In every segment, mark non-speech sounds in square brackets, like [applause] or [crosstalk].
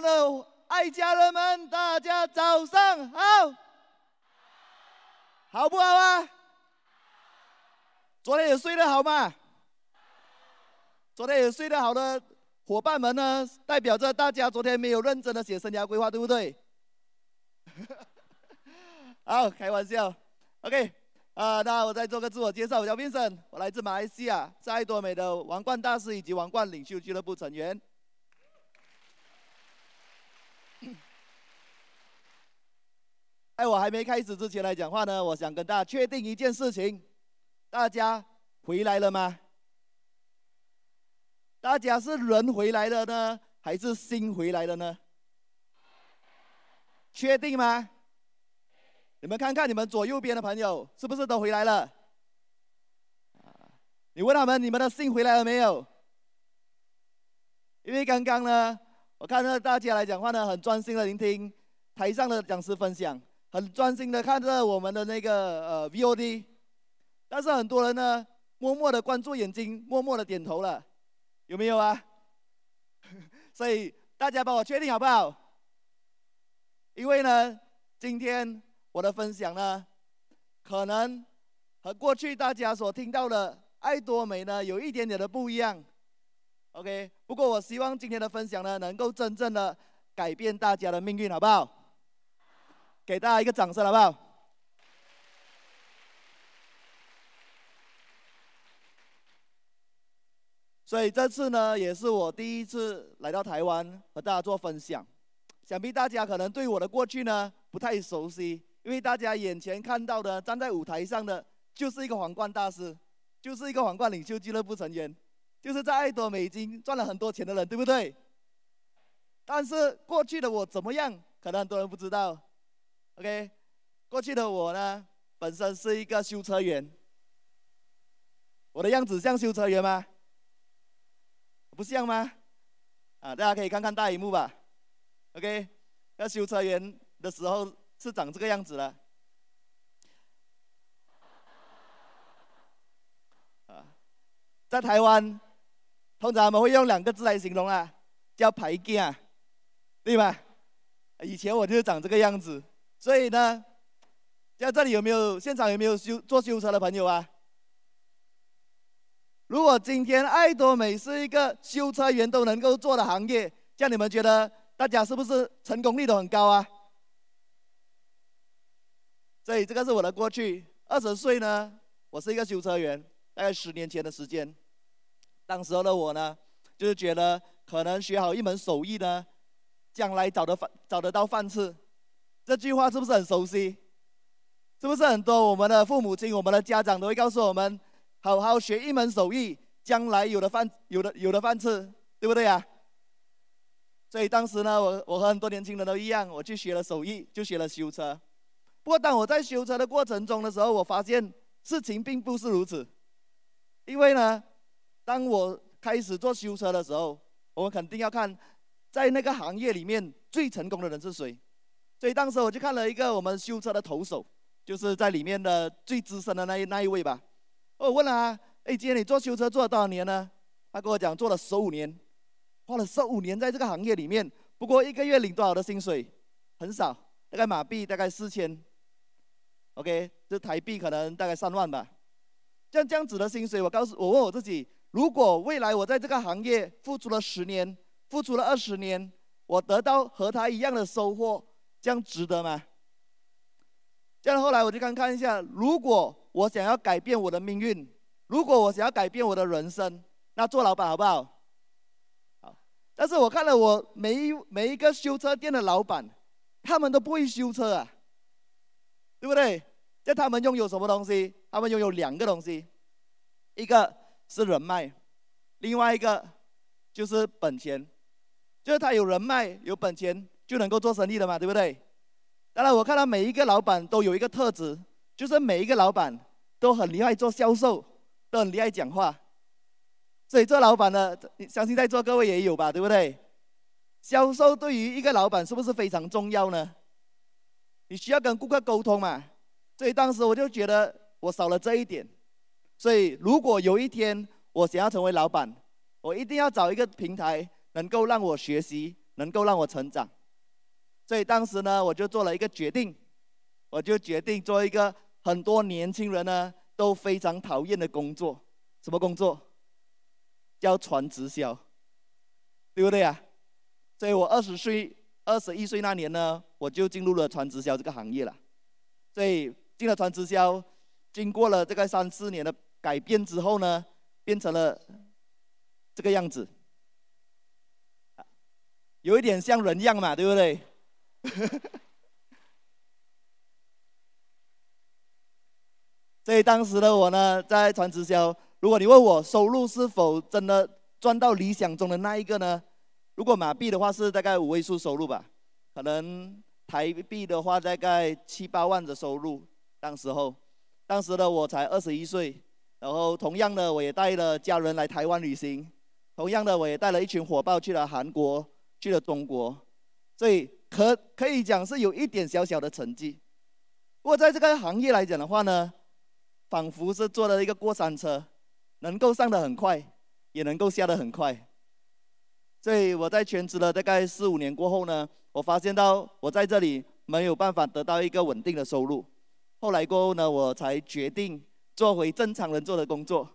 的爱家人们，大家早上好，好不好啊？昨天有睡得好吗？昨天有睡得好的伙伴们呢，代表着大家昨天没有认真的写生涯规划，对不对？[laughs] 好，开玩笑。OK，啊，那我再做个自我介绍，我叫 Vincent，我来自马来西亚，是爱多美的王冠大师以及王冠领袖俱乐部成员。在我还没开始之前来讲话呢，我想跟大家确定一件事情：大家回来了吗？大家是人回来了呢，还是心回来了呢？确定吗？你们看看你们左右边的朋友，是不是都回来了？你问他们，你们的心回来了没有？因为刚刚呢，我看到大家来讲话呢，很专心的聆听台上的讲师分享。很专心的看着我们的那个呃 VOD，但是很多人呢，默默的关注眼睛，默默的点头了，有没有啊？[laughs] 所以大家帮我确定好不好？因为呢，今天我的分享呢，可能和过去大家所听到的爱多美呢，有一点点的不一样。OK，不过我希望今天的分享呢，能够真正的改变大家的命运，好不好？给大家一个掌声，好不好？所以这次呢，也是我第一次来到台湾和大家做分享。想必大家可能对我的过去呢不太熟悉，因为大家眼前看到的站在舞台上的就是一个皇冠大师，就是一个皇冠领袖俱乐部成员，就是在爱多美金赚了很多钱的人，对不对？但是过去的我怎么样，可能很多人不知道。OK，过去的我呢，本身是一个修车员。我的样子像修车员吗？不像吗？啊，大家可以看看大荧幕吧。OK，那修车员的时候是长这个样子的。啊，在台湾，通常我们会用两个字来形容啊，叫歹囝，对吧？以前我就是长这个样子。所以呢，在这里有没有现场有没有修做修车的朋友啊？如果今天爱多美是一个修车员都能够做的行业，这样你们觉得大家是不是成功率都很高啊？所以这个是我的过去。二十岁呢，我是一个修车员，大概十年前的时间。当时候的我呢，就是觉得可能学好一门手艺呢，将来找得饭找得到饭吃。这句话是不是很熟悉？是不是很多我们的父母亲、我们的家长都会告诉我们，好好学一门手艺，将来有的饭、有的有的饭吃，对不对啊？所以当时呢，我我和很多年轻人都一样，我去学了手艺，就学了修车。不过当我在修车的过程中的时候，我发现事情并不是如此。因为呢，当我开始做修车的时候，我们肯定要看，在那个行业里面最成功的人是谁。所以当时我就看了一个我们修车的头手，就是在里面的最资深的那一那一位吧。我问了他，哎，今天你做修车做了多少年呢？他跟我讲做了十五年，花了十五年在这个行业里面。不过一个月领多少的薪水？很少，大概马币大概四千。OK，这台币可能大概三万吧。像这样子的薪水，我告诉我问我自己，如果未来我在这个行业付出了十年，付出了二十年，我得到和他一样的收获。这样值得吗？这样后来我就看看一下，如果我想要改变我的命运，如果我想要改变我的人生，那做老板好不好？好。但是我看了我每一每一个修车店的老板，他们都不会修车啊，对不对？在他们拥有什么东西？他们拥有两个东西，一个是人脉，另外一个就是本钱，就是他有人脉有本钱。就能够做生意的嘛，对不对？当然，我看到每一个老板都有一个特质，就是每一个老板都很厉害做销售，都很厉害讲话。所以做老板的，相信在座各位也有吧，对不对？销售对于一个老板是不是非常重要呢？你需要跟顾客沟通嘛。所以当时我就觉得我少了这一点。所以如果有一天我想要成为老板，我一定要找一个平台能够让我学习。能够让我成长。所以当时呢，我就做了一个决定，我就决定做一个很多年轻人呢都非常讨厌的工作，什么工作？叫传直销，对不对呀？所以我二十岁、二十一岁那年呢，我就进入了传直销这个行业了。所以进了传直销，经过了这个三四年的改变之后呢，变成了这个样子，有一点像人样嘛，对不对？[laughs] 所以当时的我呢，在传直销。如果你问我收入是否真的赚到理想中的那一个呢？如果马币的话是大概五位数收入吧，可能台币的话大概七八万的收入。当时候，当时的我才二十一岁，然后同样的我也带了家人来台湾旅行，同样的我也带了一群伙伴去了韩国，去了中国，所以可可以讲是有一点小小的成绩。不过在这个行业来讲的话呢，仿佛是坐了一个过山车。能够上得很快，也能够下得很快。所以我在全职了大概四五年过后呢，我发现到我在这里没有办法得到一个稳定的收入。后来过后呢，我才决定做回正常人做的工作。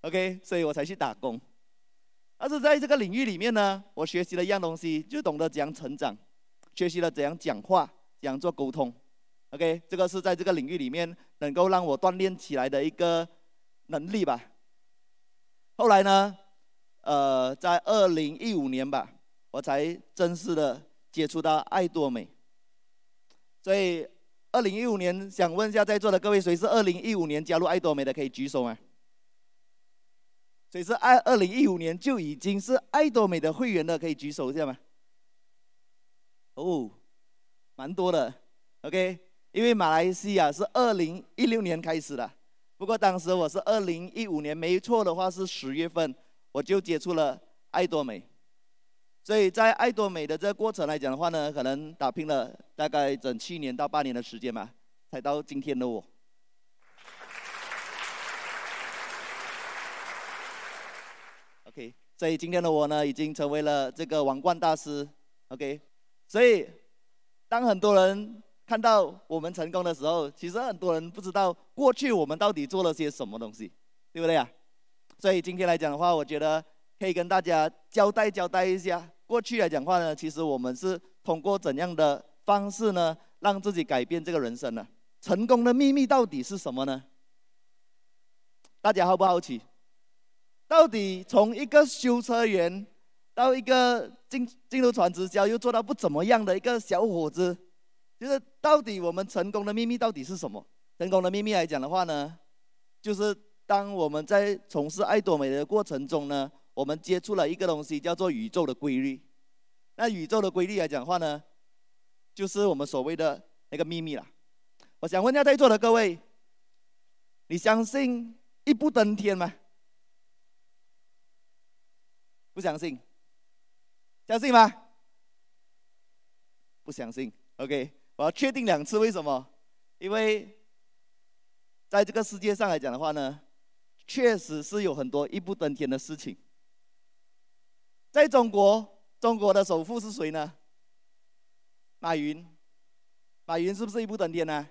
OK，所以我才去打工。但是在这个领域里面呢，我学习了一样东西，就懂得怎样成长，学习了怎样讲话，怎样做沟通。OK，这个是在这个领域里面能够让我锻炼起来的一个。能力吧。后来呢，呃，在二零一五年吧，我才正式的接触到爱多美。所以，二零一五年，想问一下在座的各位，谁是二零一五年加入爱多美的？可以举手吗？谁是二二零一五年就已经是爱多美的会员的？可以举手一下吗？哦，蛮多的。OK，因为马来西亚是二零一六年开始的。不过当时我是二零一五年，没错的话是十月份，我就接触了爱多美。所以在爱多美的这个过程来讲的话呢，可能打拼了大概整七年到八年的时间吧，才到今天的我。OK，所以今天的我呢，已经成为了这个王冠大师。OK，所以当很多人。看到我们成功的时候，其实很多人不知道过去我们到底做了些什么东西，对不对啊？所以今天来讲的话，我觉得可以跟大家交代交代一下，过去来讲话呢，其实我们是通过怎样的方式呢，让自己改变这个人生呢？成功的秘密到底是什么呢？大家好不好奇？到底从一个修车员到一个进进入传直销又做到不怎么样的一个小伙子？就是到底我们成功的秘密到底是什么？成功的秘密来讲的话呢，就是当我们在从事爱多美的过程中呢，我们接触了一个东西叫做宇宙的规律。那宇宙的规律来讲的话呢，就是我们所谓的那个秘密了。我想问一下在座的各位，你相信一步登天吗？不相信？相信吗？不相信。OK。我要确定两次，为什么？因为在这个世界上来讲的话呢，确实是有很多一步登天的事情。在中国，中国的首富是谁呢？马云。马云是不是一步登天呢？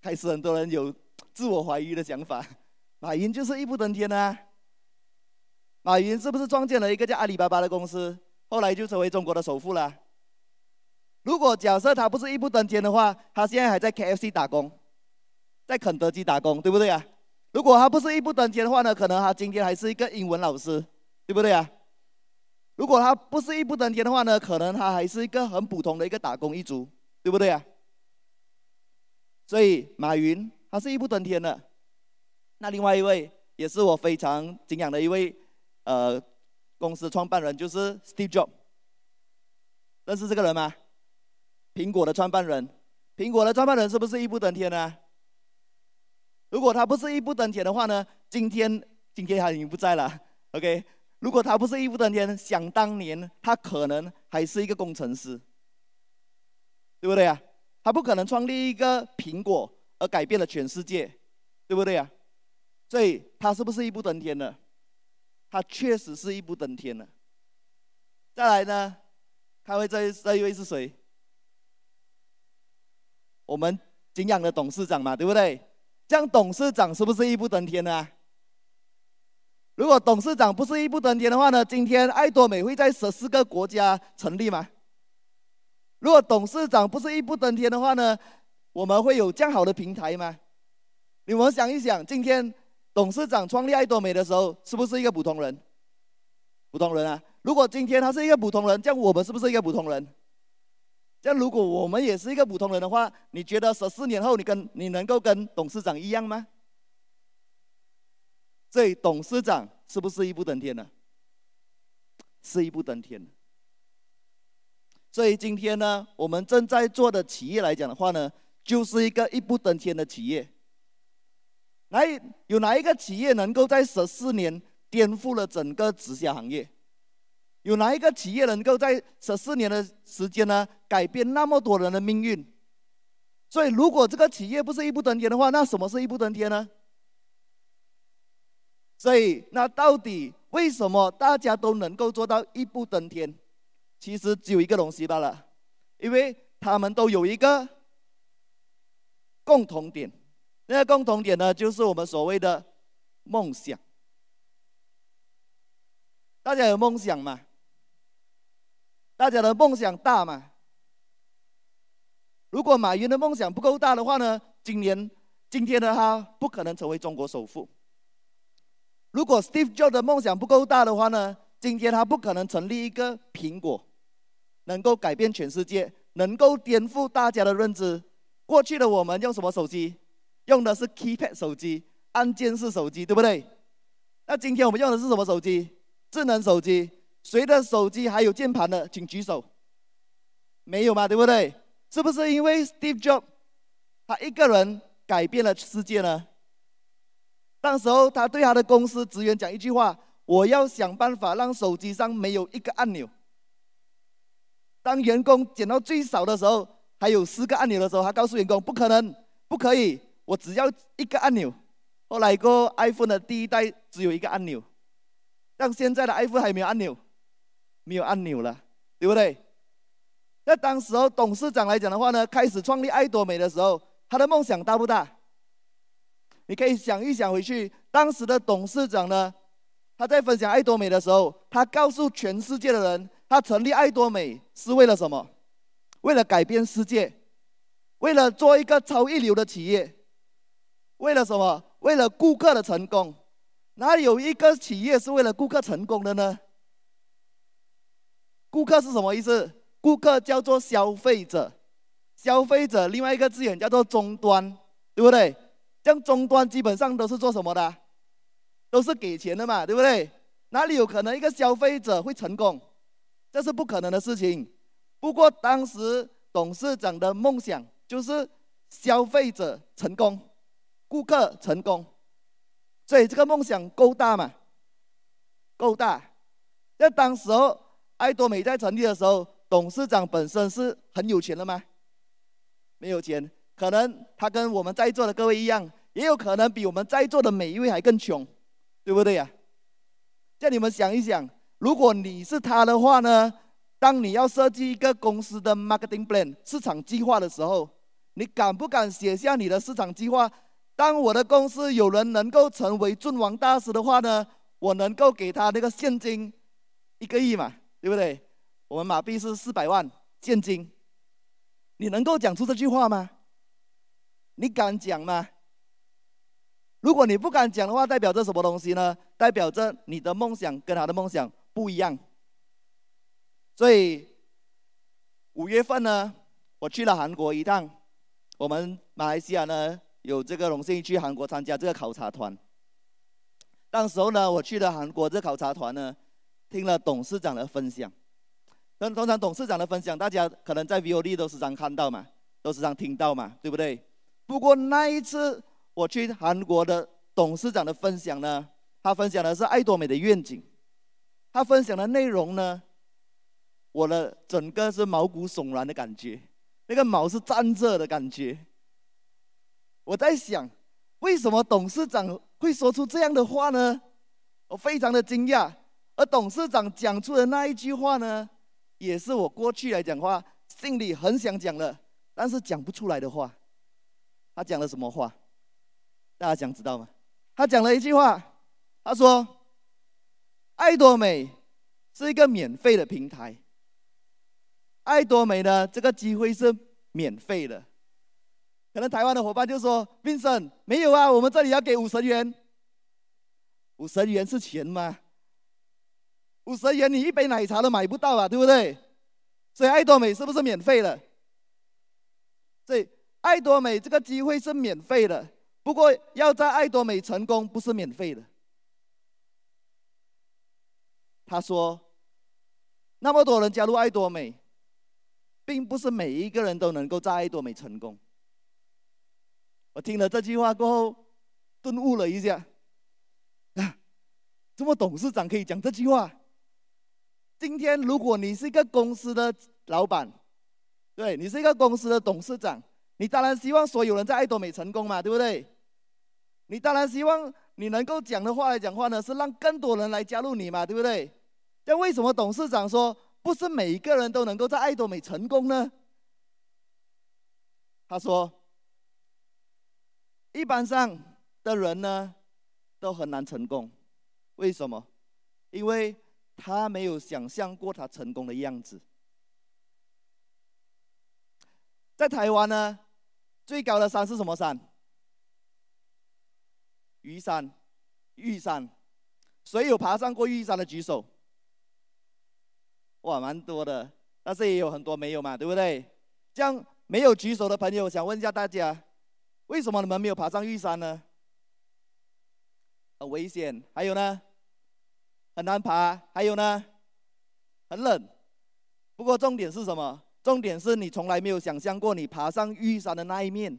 开始很多人有自我怀疑的想法。马云就是一步登天啊。马云是不是创建了一个叫阿里巴巴的公司，后来就成为中国的首富了？如果假设他不是一步登天的话，他现在还在 KFC 打工，在肯德基打工，对不对啊？如果他不是一步登天的话呢，可能他今天还是一个英文老师，对不对啊？如果他不是一步登天的话呢，可能他还是一个很普通的一个打工一族，对不对啊？所以马云他是一步登天的。那另外一位也是我非常敬仰的一位呃公司创办人，就是 Steve Jobs，认识这个人吗？苹果的创办人，苹果的创办人是不是一步登天呢？如果他不是一步登天的话呢，今天今天他已经不在了。OK，如果他不是一步登天，想当年他可能还是一个工程师，对不对啊？他不可能创立一个苹果而改变了全世界，对不对啊？所以他是不是一步登天的？他确实是一步登天了。再来呢，开会这这一位是谁？我们景仰的董事长嘛，对不对？这样董事长是不是一步登天呢、如果董事长不是一步登天的话呢，今天爱多美会在十四个国家成立吗？如果董事长不是一步登天的话呢，我们会有这样好的平台吗？你们想一想，今天董事长创立爱多美的时候，是不是一个普通人？普通人啊！如果今天他是一个普通人，这样我们是不是一个普通人？这样如果我们也是一个普通人的话，你觉得十四年后你跟你能够跟董事长一样吗？所以董事长是不是一步登天呢？是一步登天。所以今天呢，我们正在做的企业来讲的话呢，就是一个一步登天的企业。哪有哪一个企业能够在十四年颠覆了整个直销行业？有哪一个企业能够在十四年的时间呢，改变那么多人的命运？所以，如果这个企业不是一步登天的话，那什么是一步登天呢？所以，那到底为什么大家都能够做到一步登天？其实只有一个东西罢了，因为他们都有一个共同点，那个共同点呢，就是我们所谓的梦想。大家有梦想吗？大家的梦想大吗？如果马云的梦想不够大的话呢？今年今天的他不可能成为中国首富。如果 Steve Jobs 的梦想不够大的话呢？今天他不可能成立一个苹果，能够改变全世界，能够颠覆大家的认知。过去的我们用什么手机？用的是 keypad 手机，按键式手机，对不对？那今天我们用的是什么手机？智能手机。谁的手机还有键盘的，请举手。没有嘛，对不对？是不是因为 Steve Jobs 他一个人改变了世界呢？那时候他对他的公司职员讲一句话：“我要想办法让手机上没有一个按钮。”当员工减到最少的时候，还有四个按钮的时候，他告诉员工：“不可能，不可以，我只要一个按钮。”后来个 iPhone 的第一代只有一个按钮，但现在的 iPhone 还没有按钮。没有按钮了，对不对？那当时候董事长来讲的话呢，开始创立爱多美的时候，他的梦想大不大？你可以想一想回去，当时的董事长呢，他在分享爱多美的时候，他告诉全世界的人，他成立爱多美是为了什么？为了改变世界，为了做一个超一流的企业，为了什么？为了顾客的成功。哪有一个企业是为了顾客成功的呢？顾客是什么意思？顾客叫做消费者，消费者另外一个字眼叫做终端，对不对？这样终端基本上都是做什么的？都是给钱的嘛，对不对？哪里有可能一个消费者会成功？这是不可能的事情。不过当时董事长的梦想就是消费者成功，顾客成功，所以这个梦想够大嘛？够大。在当时候。爱多美在成立的时候，董事长本身是很有钱的吗？没有钱，可能他跟我们在座的各位一样，也有可能比我们在座的每一位还更穷，对不对呀？叫你们想一想，如果你是他的话呢？当你要设计一个公司的 marketing plan 市场计划的时候，你敢不敢写下你的市场计划？当我的公司有人能够成为尊王大师的话呢，我能够给他那个现金一个亿嘛？对不对？我们马币是四百万现金，你能够讲出这句话吗？你敢讲吗？如果你不敢讲的话，代表着什么东西呢？代表着你的梦想跟他的梦想不一样。所以五月份呢，我去了韩国一趟。我们马来西亚呢，有这个荣幸去韩国参加这个考察团。当时候呢，我去了韩国这考察团呢。听了董事长的分享，那通常董事长的分享，大家可能在 VOD 都时常看到嘛，都时常听到嘛，对不对？不过那一次我去韩国的董事长的分享呢，他分享的是爱多美的愿景，他分享的内容呢，我的整个是毛骨悚然的感觉，那个毛是站着的感觉。我在想，为什么董事长会说出这样的话呢？我非常的惊讶。而董事长讲出的那一句话呢，也是我过去来讲话心里很想讲的，但是讲不出来的话。他讲了什么话？大家想知道吗？他讲了一句话，他说：“爱多美是一个免费的平台。爱多美呢，这个机会是免费的。可能台湾的伙伴就说：‘Vincent，没有啊，我们这里要给五十元。五十元是钱吗？’”五十元你一杯奶茶都买不到啊，对不对？所以爱多美是不是免费的？所以爱多美这个机会是免费的，不过要在爱多美成功不是免费的。他说，那么多人加入爱多美，并不是每一个人都能够在爱多美成功。我听了这句话过后，顿悟了一下，啊，这么董事长可以讲这句话？今天，如果你是一个公司的老板，对，你是一个公司的董事长，你当然希望所有人在爱多美成功嘛，对不对？你当然希望你能够讲的话来讲话呢，是让更多人来加入你嘛，对不对？但为什么董事长说不是每一个人都能够在爱多美成功呢？他说，一般上的人呢，都很难成功，为什么？因为他没有想象过他成功的样子。在台湾呢，最高的山是什么山？玉山，玉山。谁有爬上过玉山的举手？哇，蛮多的，但是也有很多没有嘛，对不对？这样没有举手的朋友，想问一下大家，为什么你们没有爬上玉山呢？很危险。还有呢？很难爬，还有呢，很冷。不过重点是什么？重点是你从来没有想象过你爬上玉山的那一面，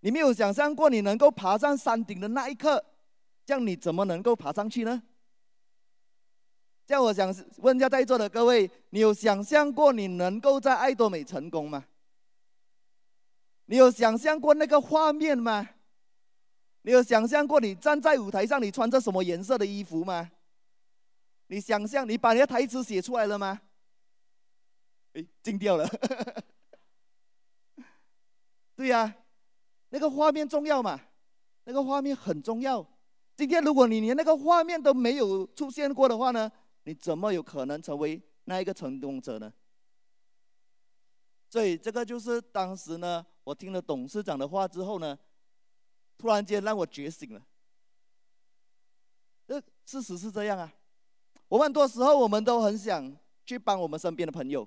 你没有想象过你能够爬上山顶的那一刻，这样你怎么能够爬上去呢？这样我想问一下在座的各位，你有想象过你能够在爱多美成功吗？你有想象过那个画面吗？你有想象过你站在舞台上，你穿着什么颜色的衣服吗？你想象你把你的台词写出来了吗？哎，静掉了。[laughs] 对呀，那个画面重要嘛？那个画面很重要。今天如果你连那个画面都没有出现过的话呢，你怎么有可能成为那一个成功者呢？所以这个就是当时呢，我听了董事长的话之后呢。突然间让我觉醒了，这事实是这样啊。我们很多时候我们都很想去帮我们身边的朋友，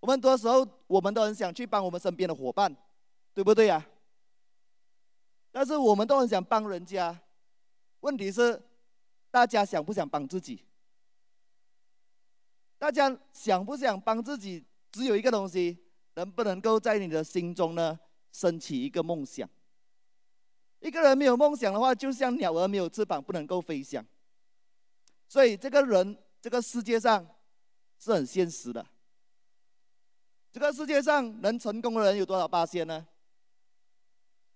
我们很多时候我们都很想去帮我们身边的伙伴，对不对呀？但是我们都很想帮人家，问题是大家想不想帮自己？大家想不想帮自己？只有一个东西，能不能够在你的心中呢，升起一个梦想？一个人没有梦想的话，就像鸟儿没有翅膀，不能够飞翔。所以，这个人，这个世界上是很现实的。这个世界上能成功的人有多少八仙呢？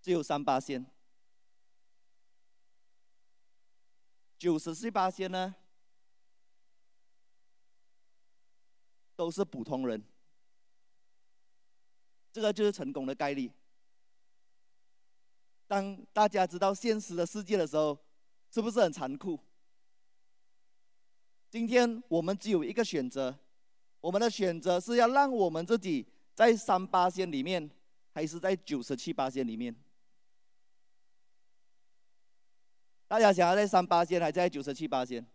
只有三八仙。九十四八仙呢，都是普通人。这个就是成功的概率。当大家知道现实的世界的时候，是不是很残酷？今天我们只有一个选择，我们的选择是要让我们自己在三八线里面，还是在九十七八线里面？大家想要在三八线，还是在九十七八线？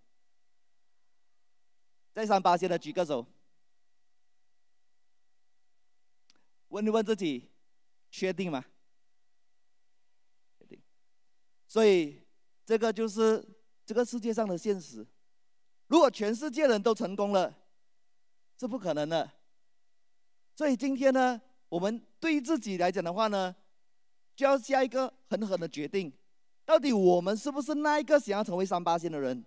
在三八线的举个手，问一问自己，确定吗？所以，这个就是这个世界上的现实。如果全世界人都成功了，是不可能的。所以今天呢，我们对自己来讲的话呢，就要下一个狠狠的决定：到底我们是不是那一个想要成为三八仙的人？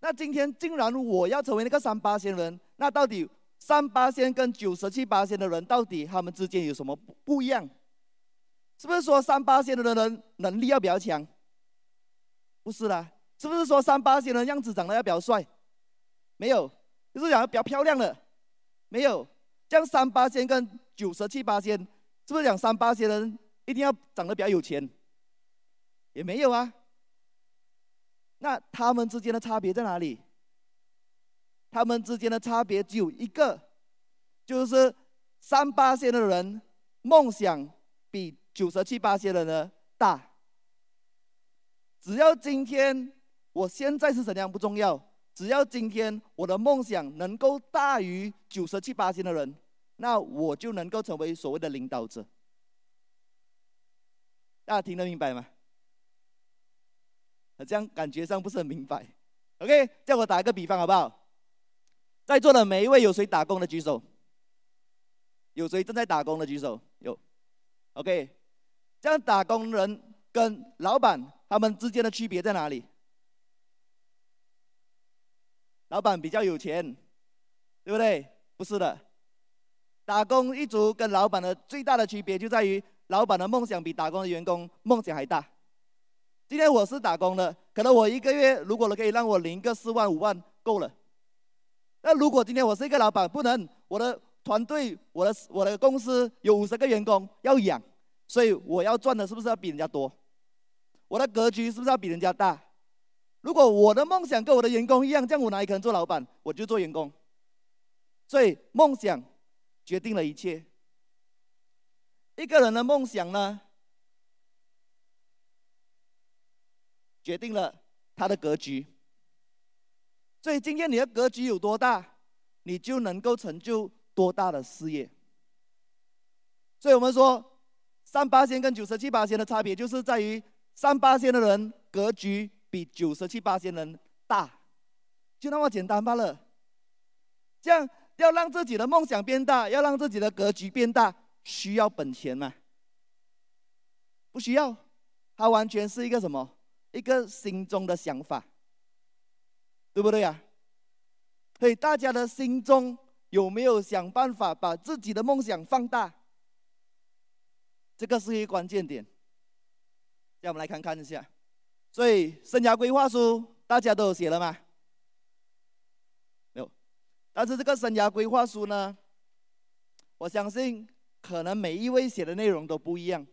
那今天既然我要成为那个三八仙人，那到底三八仙跟九十七八仙的人，到底他们之间有什么不不一样？是不是说三八仙的人能力要比较强？不是啦，是不是说三八线的样子长得要比较帅？没有，就是讲比较漂亮的，没有。像三八线跟九十七八线，是不是讲三八线的人一定要长得比较有钱？也没有啊。那他们之间的差别在哪里？他们之间的差别只有一个，就是三八线的人梦想比九十七八线的人大。只要今天我现在是怎样不重要，只要今天我的梦想能够大于九十七八线的人，那我就能够成为所谓的领导者。大家听得明白吗？好像感觉上不是很明白。OK，叫我打一个比方好不好？在座的每一位有谁打工的举手？有谁正在打工的举手？有。OK，这样打工人跟老板。他们之间的区别在哪里？老板比较有钱，对不对？不是的，打工一族跟老板的最大的区别就在于，老板的梦想比打工的员工梦想还大。今天我是打工的，可能我一个月如果可以让我领个四万五万够了。那如果今天我是一个老板，不能，我的团队、我的我的公司有五十个员工要养，所以我要赚的是不是要比人家多？我的格局是不是要比人家大？如果我的梦想跟我的员工一样，这样我哪里可能做老板？我就做员工。所以梦想决定了一切。一个人的梦想呢，决定了他的格局。所以今天你的格局有多大，你就能够成就多大的事业。所以我们说，三八线跟九十七八线的差别就是在于。三八线的人格局比九十七八线人大，就那么简单罢了。这样要让自己的梦想变大，要让自己的格局变大，需要本钱吗？不需要，它完全是一个什么？一个心中的想法，对不对呀、啊？所以大家的心中有没有想办法把自己的梦想放大？这个是一个关键点。让我们来看看一下，所以生涯规划书大家都有写了吗？没有，但是这个生涯规划书呢，我相信可能每一位写的内容都不一样。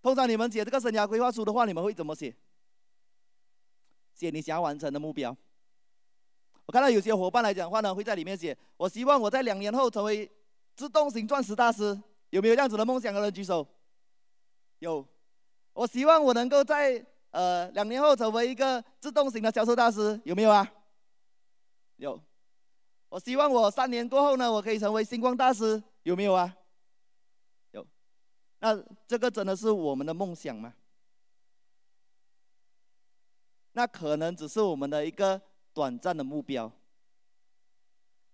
通常你们写这个生涯规划书的话，你们会怎么写？写你想要完成的目标。我看到有些伙伴来讲话呢，会在里面写：我希望我在两年后成为自动型钻石大师。有没有这样子的梦想的人举手？有，我希望我能够在呃两年后成为一个自动型的销售大师，有没有啊？有，我希望我三年过后呢，我可以成为星光大师，有没有啊？有，那这个真的是我们的梦想吗？那可能只是我们的一个短暂的目标。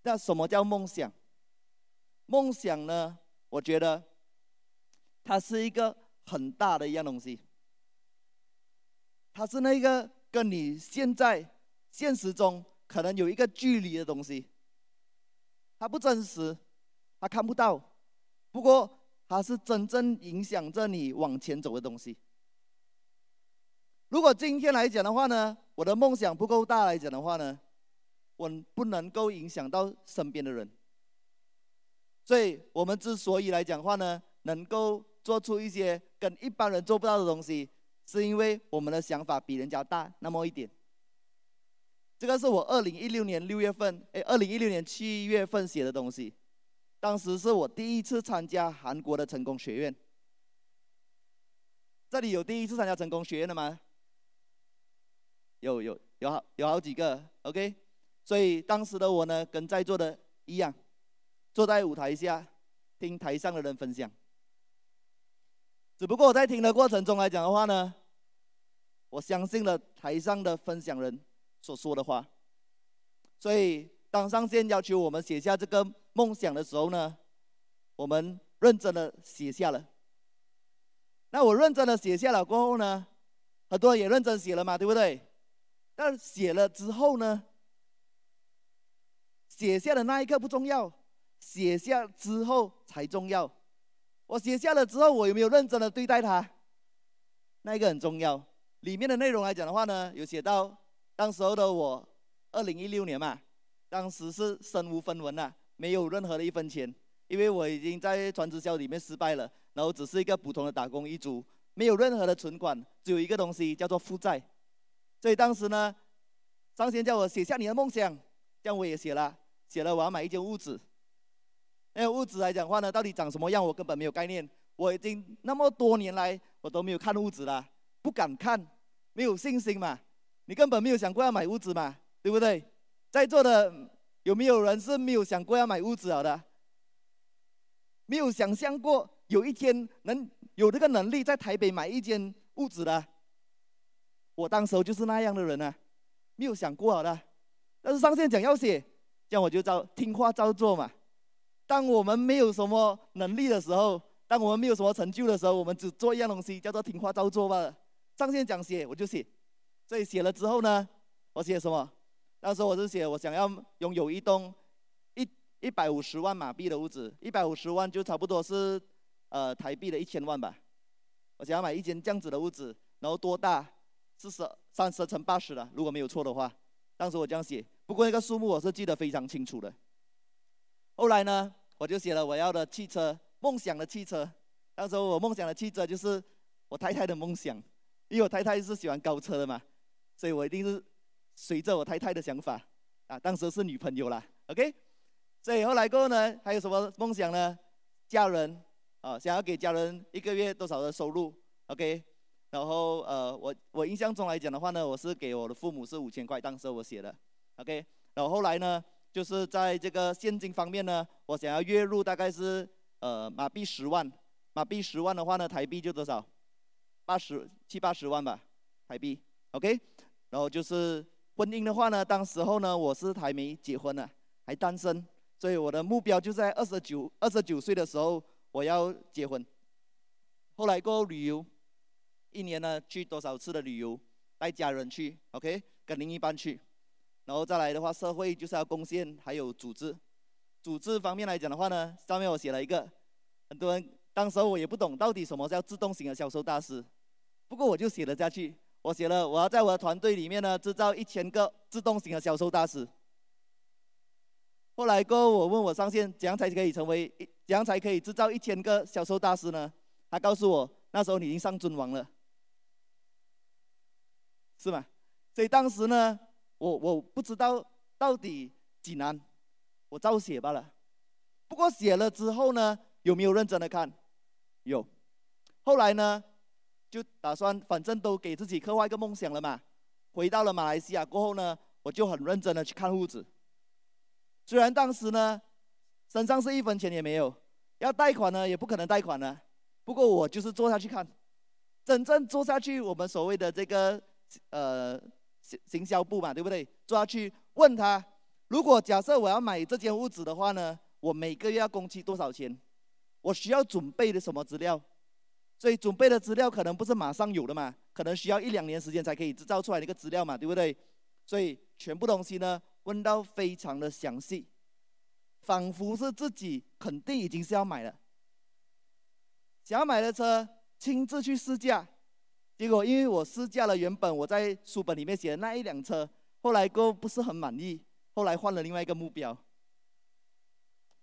那什么叫梦想？梦想呢？我觉得它是一个。很大的一样东西，它是那个跟你现在现实中可能有一个距离的东西，它不真实，它看不到，不过它是真正影响着你往前走的东西。如果今天来讲的话呢，我的梦想不够大来讲的话呢，我不能够影响到身边的人，所以我们之所以来讲话呢，能够。做出一些跟一般人做不到的东西，是因为我们的想法比人家大那么一点。这个是我二零一六年六月份，哎，二零一六年七月份写的东西。当时是我第一次参加韩国的成功学院。这里有第一次参加成功学院的吗？有有有好有好几个，OK。所以当时的我呢，跟在座的一样，坐在舞台下听台上的人分享。只不过我在听的过程中来讲的话呢，我相信了台上的分享人所说的话，所以当上线要求我们写下这个梦想的时候呢，我们认真的写下了。那我认真的写下了过后呢，很多人也认真写了嘛，对不对？但写了之后呢，写下的那一刻不重要，写下之后才重要。我写下了之后，我有没有认真的对待它？那一个很重要。里面的内容来讲的话呢，有写到当时候的我，二零一六年嘛，当时是身无分文呐，没有任何的一分钱，因为我已经在传直销里面失败了，然后只是一个普通的打工一族，没有任何的存款，只有一个东西叫做负债。所以当时呢，张先叫我写下你的梦想，这样我也写了，写了我要买一间屋子。那个屋子来讲话呢，到底长什么样，我根本没有概念。我已经那么多年来，我都没有看屋子了，不敢看，没有信心嘛。你根本没有想过要买屋子嘛，对不对？在座的有没有人是没有想过要买屋子了的？没有想象过有一天能有这个能力在台北买一间屋子的？我当时候就是那样的人啊，没有想过好的。但是上线讲要写，这样我就照听话照做嘛。当我们没有什么能力的时候，当我们没有什么成就的时候，我们只做一样东西，叫做听话照做吧。上线讲写，我就写。所以写了之后呢，我写什么？当时候我是写我想要拥有一栋一一百五十万马币的屋子，一百五十万就差不多是呃台币的一千万吧。我想要买一间这样子的屋子，然后多大？四十三十乘八十的，如果没有错的话。当时我这样写，不过那个数目我是记得非常清楚的。后来呢，我就写了我要的汽车。梦想的汽车，当时我梦想的汽车就是我太太的梦想，因为我太太是喜欢高车的嘛，所以我一定是随着我太太的想法啊。当时是女朋友啦，OK。所以后来过后呢，还有什么梦想呢？家人啊，想要给家人一个月多少的收入，OK。然后呃，我我印象中来讲的话呢，我是给我的父母是五千块，当时我写的，OK。然后后来呢，就是在这个现金方面呢，我想要月入大概是。呃，马币十万，马币十万的话呢，台币就多少？八十七八十万吧，台币。OK，然后就是婚姻的话呢，当时候呢，我是还没结婚呢，还单身，所以我的目标就在二十九二十九岁的时候我要结婚。后来过后旅游，一年呢去多少次的旅游，带家人去，OK，跟另一半去，然后再来的话，社会就是要贡献，还有组织。组织方面来讲的话呢，上面我写了一个，很多人当时我也不懂到底什么叫自动型的销售大师，不过我就写了下去，我写了我要在我的团队里面呢制造一千个自动型的销售大师。后来过后我问我上线，怎样才可以成为，怎样才可以制造一千个销售大师呢？他告诉我，那时候你已经上尊王了，是吗？所以当时呢，我我不知道到底几难。我照写罢了，不过写了之后呢，有没有认真的看？有。后来呢，就打算反正都给自己刻画一个梦想了嘛。回到了马来西亚过后呢，我就很认真的去看屋子。虽然当时呢，身上是一分钱也没有，要贷款呢也不可能贷款了。不过我就是坐下去看，真正坐下去，我们所谓的这个呃行行销部嘛，对不对？抓去问他。如果假设我要买这间屋子的话呢，我每个月要工期多少钱？我需要准备的什么资料？所以准备的资料可能不是马上有的嘛，可能需要一两年时间才可以制造出来的一个资料嘛，对不对？所以全部东西呢问到非常的详细，仿佛是自己肯定已经是要买了，想要买的车亲自去试驾，结果因为我试驾了原本我在书本里面写的那一辆车，后来都不是很满意。后来换了另外一个目标，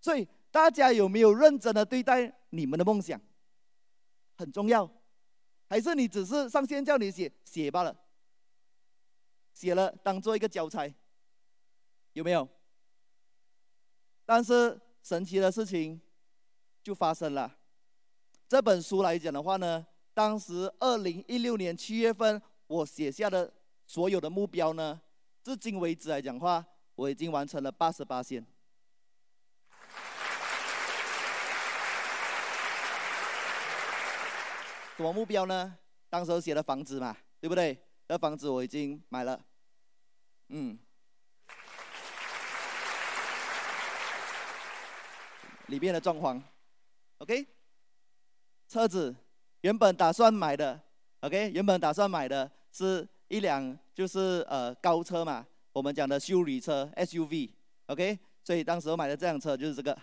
所以大家有没有认真的对待你们的梦想？很重要，还是你只是上线叫你写写罢了？写了当做一个交差，有没有？但是神奇的事情就发生了。这本书来讲的话呢，当时二零一六年七月份我写下的所有的目标呢，至今为止来讲话。我已经完成了八十八线。什么目标呢？当时写的房子嘛，对不对？那房子我已经买了，嗯，里面的状况，OK。车子原本打算买的，OK，原本打算买的是一辆就是呃高车嘛。我们讲的修理车 SUV，OK，所以当时我买的这辆车就是这个，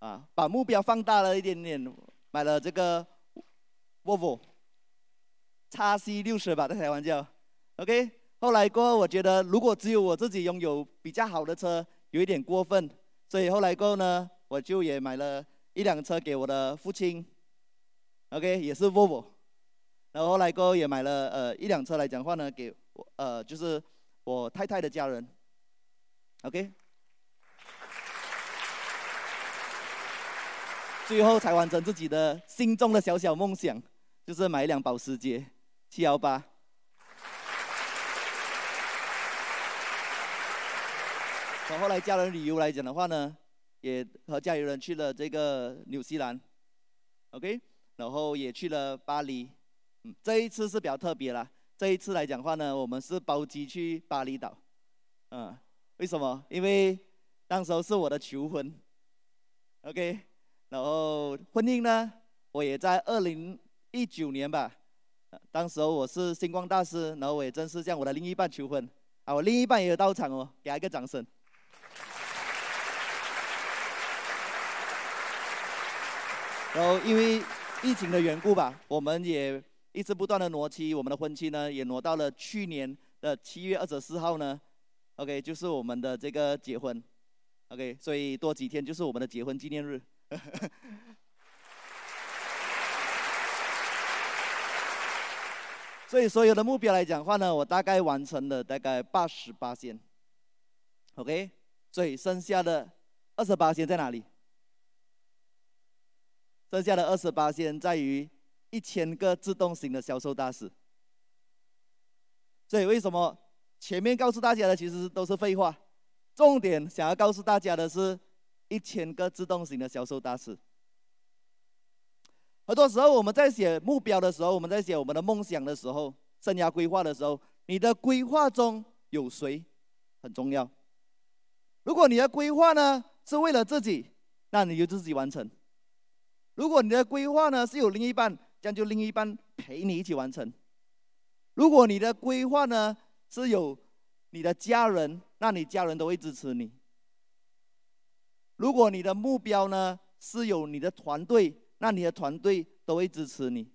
啊，把目标放大了一点点，买了这个 Volvo。叉 C 六十吧，在台湾叫。OK，后来过后，我觉得如果只有我自己拥有比较好的车，有一点过分，所以后来过后呢，我就也买了一辆车给我的父亲。OK，也是 Volvo。然后后来过后也买了呃一辆车来讲话呢，给我呃就是我太太的家人。OK。最后才完成自己的心中的小小梦想，就是买一辆保时捷七幺八。从后来家人旅游来讲的话呢，也和家里人去了这个纽西兰，OK，然后也去了巴黎。嗯，这一次是比较特别啦。这一次来讲话呢，我们是包机去巴厘岛。嗯，为什么？因为当时候是我的求婚，OK。然后婚姻呢，我也在二零一九年吧，当时候我是星光大师，然后我也正式向我的另一半求婚，啊，我另一半也有到场哦，给他一个掌声。然后因为疫情的缘故吧，我们也一直不断的挪期，我们的婚期呢也挪到了去年的七月二十四号呢，OK，就是我们的这个结婚，OK，所以多几天就是我们的结婚纪念日。[laughs] 所以所有的目标来讲话呢，我大概完成了大概八十八线，OK，所以剩下的二十八线在哪里？剩下的二十八线在于一千个自动型的销售大师。所以为什么前面告诉大家的其实都是废话？重点想要告诉大家的是。一千个自动型的销售大师。很多时候我们在写目标的时候，我们在写我们的梦想的时候，生涯规划的时候，你的规划中有谁很重要？如果你的规划呢是为了自己，那你就自己完成；如果你的规划呢是有另一半，这样就另一半陪你一起完成；如果你的规划呢是有你的家人，那你家人都会支持你。如果你的目标呢是有你的团队，那你的团队都会支持你。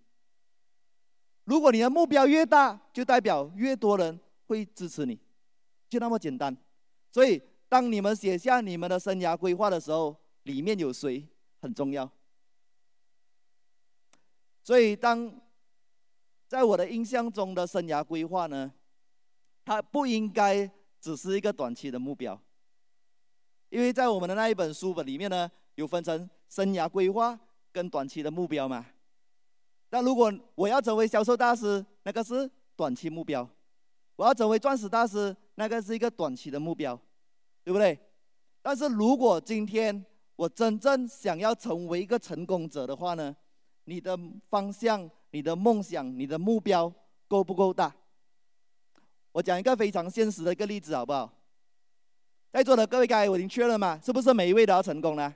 如果你的目标越大，就代表越多人会支持你，就那么简单。所以，当你们写下你们的生涯规划的时候，里面有谁很重要。所以，当在我的印象中的生涯规划呢，它不应该只是一个短期的目标。因为在我们的那一本书本里面呢，有分成生涯规划跟短期的目标嘛。那如果我要成为销售大师，那个是短期目标；我要成为钻石大师，那个是一个短期的目标，对不对？但是如果今天我真正想要成为一个成功者的话呢，你的方向、你的梦想、你的目标够不够大？我讲一个非常现实的一个例子，好不好？在座的各位，刚才我已经确认嘛？是不是每一位都要成功呢？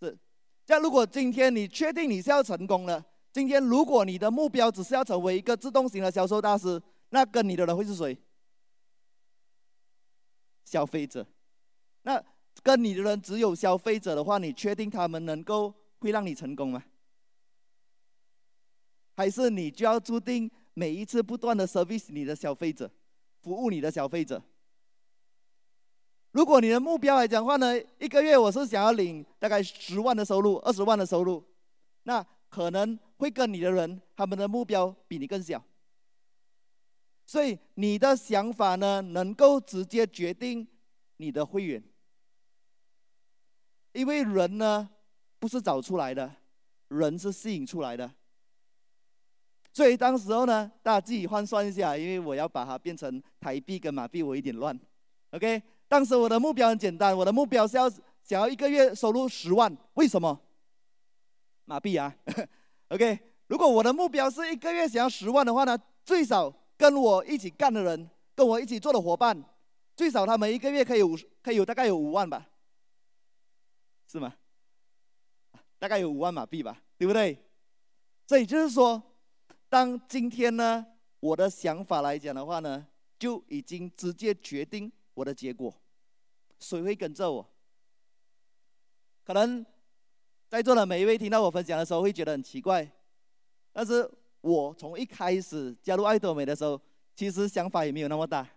是。这样，如果今天你确定你是要成功了，今天如果你的目标只是要成为一个自动型的销售大师，那跟你的人会是谁？消费者。那跟你的人只有消费者的话，你确定他们能够会让你成功吗？还是你就要注定每一次不断的 service 你的消费者，服务你的消费者？如果你的目标来讲话呢，一个月我是想要领大概十万的收入，二十万的收入，那可能会跟你的人他们的目标比你更小。所以你的想法呢，能够直接决定你的会员，因为人呢不是找出来的，人是吸引出来的。所以当时候呢，大家自己换算一下，因为我要把它变成台币跟马币，我有点乱，OK。当时我的目标很简单，我的目标是要想要一个月收入十万，为什么？马币啊，[laughs] OK。如果我的目标是一个月想要十万的话呢，最少跟我一起干的人，跟我一起做的伙伴，最少他们一个月可以有可以有大概有五万吧，是吗？大概有五万马币吧，对不对？所以就是说，当今天呢，我的想法来讲的话呢，就已经直接决定。我的结果，谁会跟着我？可能在座的每一位听到我分享的时候会觉得很奇怪，但是我从一开始加入爱多美的时候，其实想法也没有那么大。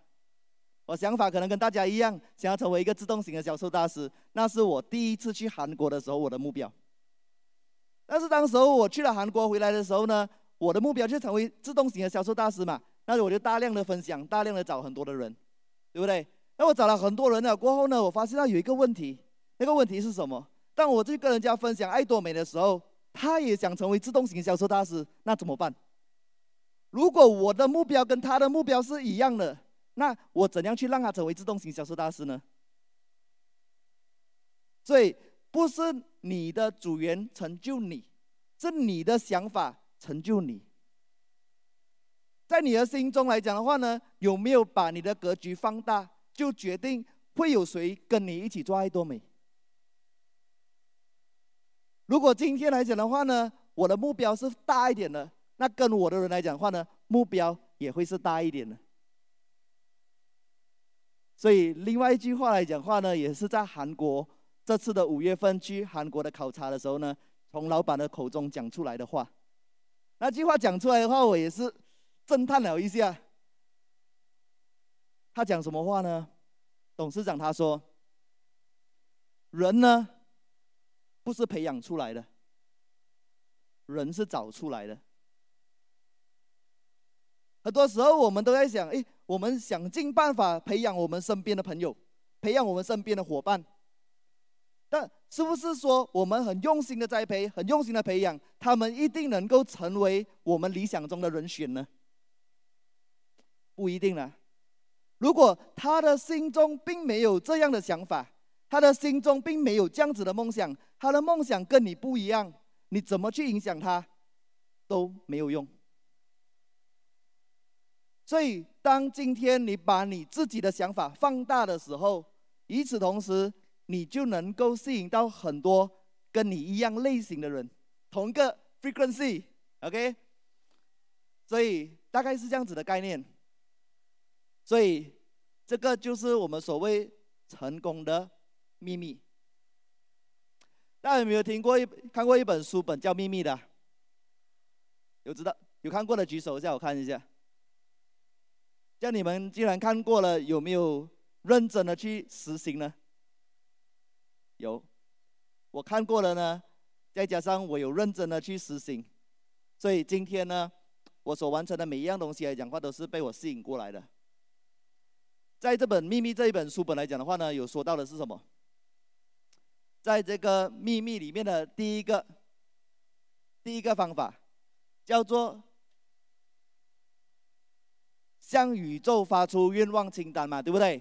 我想法可能跟大家一样，想要成为一个自动型的销售大师。那是我第一次去韩国的时候，我的目标。但是当时候我去了韩国回来的时候呢，我的目标就成为自动型的销售大师嘛。那我就大量的分享，大量的找很多的人，对不对？那我找了很多人了过后呢，我发现到有一个问题，那个问题是什么？当我去跟人家分享爱多美的时候，他也想成为自动型销售大师，那怎么办？如果我的目标跟他的目标是一样的。那我怎样去让他成为自动型销售大师呢？所以不是你的组员成就你，是你的想法成就你。在你的心中来讲的话呢，有没有把你的格局放大，就决定会有谁跟你一起做爱多美。如果今天来讲的话呢，我的目标是大一点的，那跟我的人来讲的话呢，目标也会是大一点的。所以，另外一句话来讲话呢，也是在韩国这次的五月份去韩国的考察的时候呢，从老板的口中讲出来的话。那句话讲出来的话，我也是震叹了一下。他讲什么话呢？董事长他说：“人呢，不是培养出来的，人是找出来的。”很多时候我们都在想，诶，我们想尽办法培养我们身边的朋友，培养我们身边的伙伴，但是不是说我们很用心的栽培，很用心的培养，他们一定能够成为我们理想中的人选呢？不一定啦。如果他的心中并没有这样的想法，他的心中并没有这样子的梦想，他的梦想跟你不一样，你怎么去影响他都没有用。所以，当今天你把你自己的想法放大的时候，与此同时，你就能够吸引到很多跟你一样类型的人，同一个 frequency，OK？所以大概是这样子的概念。所以，这个就是我们所谓成功的秘密。大家有没有听过一看过一本书本叫《秘密》的？有知道有看过的举手一下，我看一下。像你们既然看过了，有没有认真的去实行呢？有，我看过了呢，再加上我有认真的去实行，所以今天呢，我所完成的每一样东西来讲话，都是被我吸引过来的。在这本《秘密》这一本书本来讲的话呢，有说到的是什么？在这个《秘密》里面的第一个，第一个方法叫做。向宇宙发出愿望清单嘛，对不对？